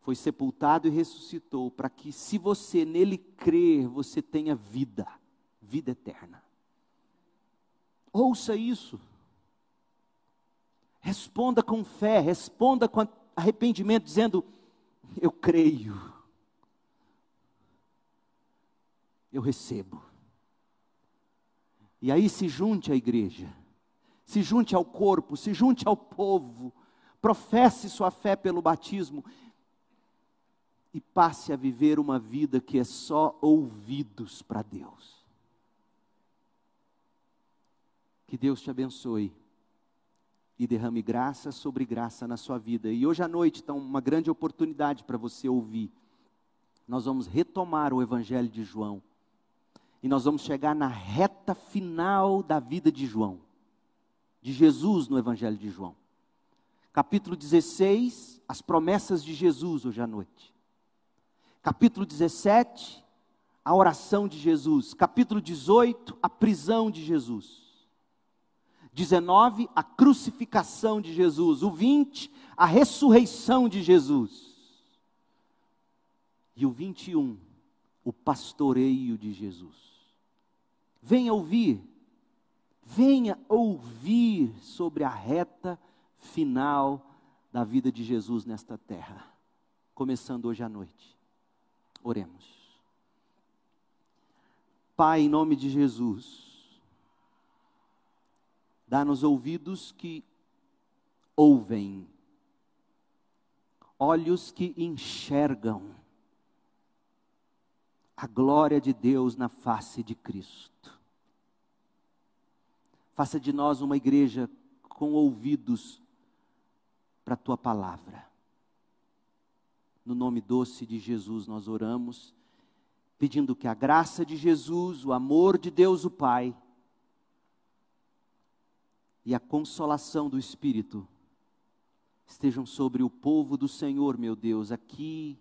foi sepultado e ressuscitou, para que, se você nele crer, você tenha vida, vida eterna. Ouça isso. Responda com fé, responda com arrependimento, dizendo: Eu creio, eu recebo. E aí se junte à igreja, se junte ao corpo, se junte ao povo, professe sua fé pelo batismo e passe a viver uma vida que é só ouvidos para Deus. Que Deus te abençoe e derrame graça sobre graça na sua vida. E hoje à noite está uma grande oportunidade para você ouvir. Nós vamos retomar o Evangelho de João. E nós vamos chegar na reta final da vida de João, de Jesus no Evangelho de João. Capítulo 16, as promessas de Jesus hoje à noite. Capítulo 17, a oração de Jesus. Capítulo 18, a prisão de Jesus. 19, a crucificação de Jesus. O 20, a ressurreição de Jesus. E o 21, o pastoreio de Jesus. Venha ouvir, venha ouvir sobre a reta final da vida de Jesus nesta terra, começando hoje à noite. Oremos. Pai, em nome de Jesus, dá-nos ouvidos que ouvem, olhos que enxergam a glória de Deus na face de Cristo. Faça de nós uma igreja com ouvidos para a tua palavra. No nome doce de Jesus nós oramos, pedindo que a graça de Jesus, o amor de Deus o Pai e a consolação do Espírito estejam sobre o povo do Senhor, meu Deus, aqui,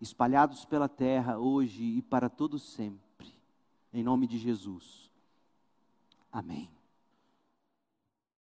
espalhados pela terra, hoje e para todo sempre. Em nome de Jesus. Amém.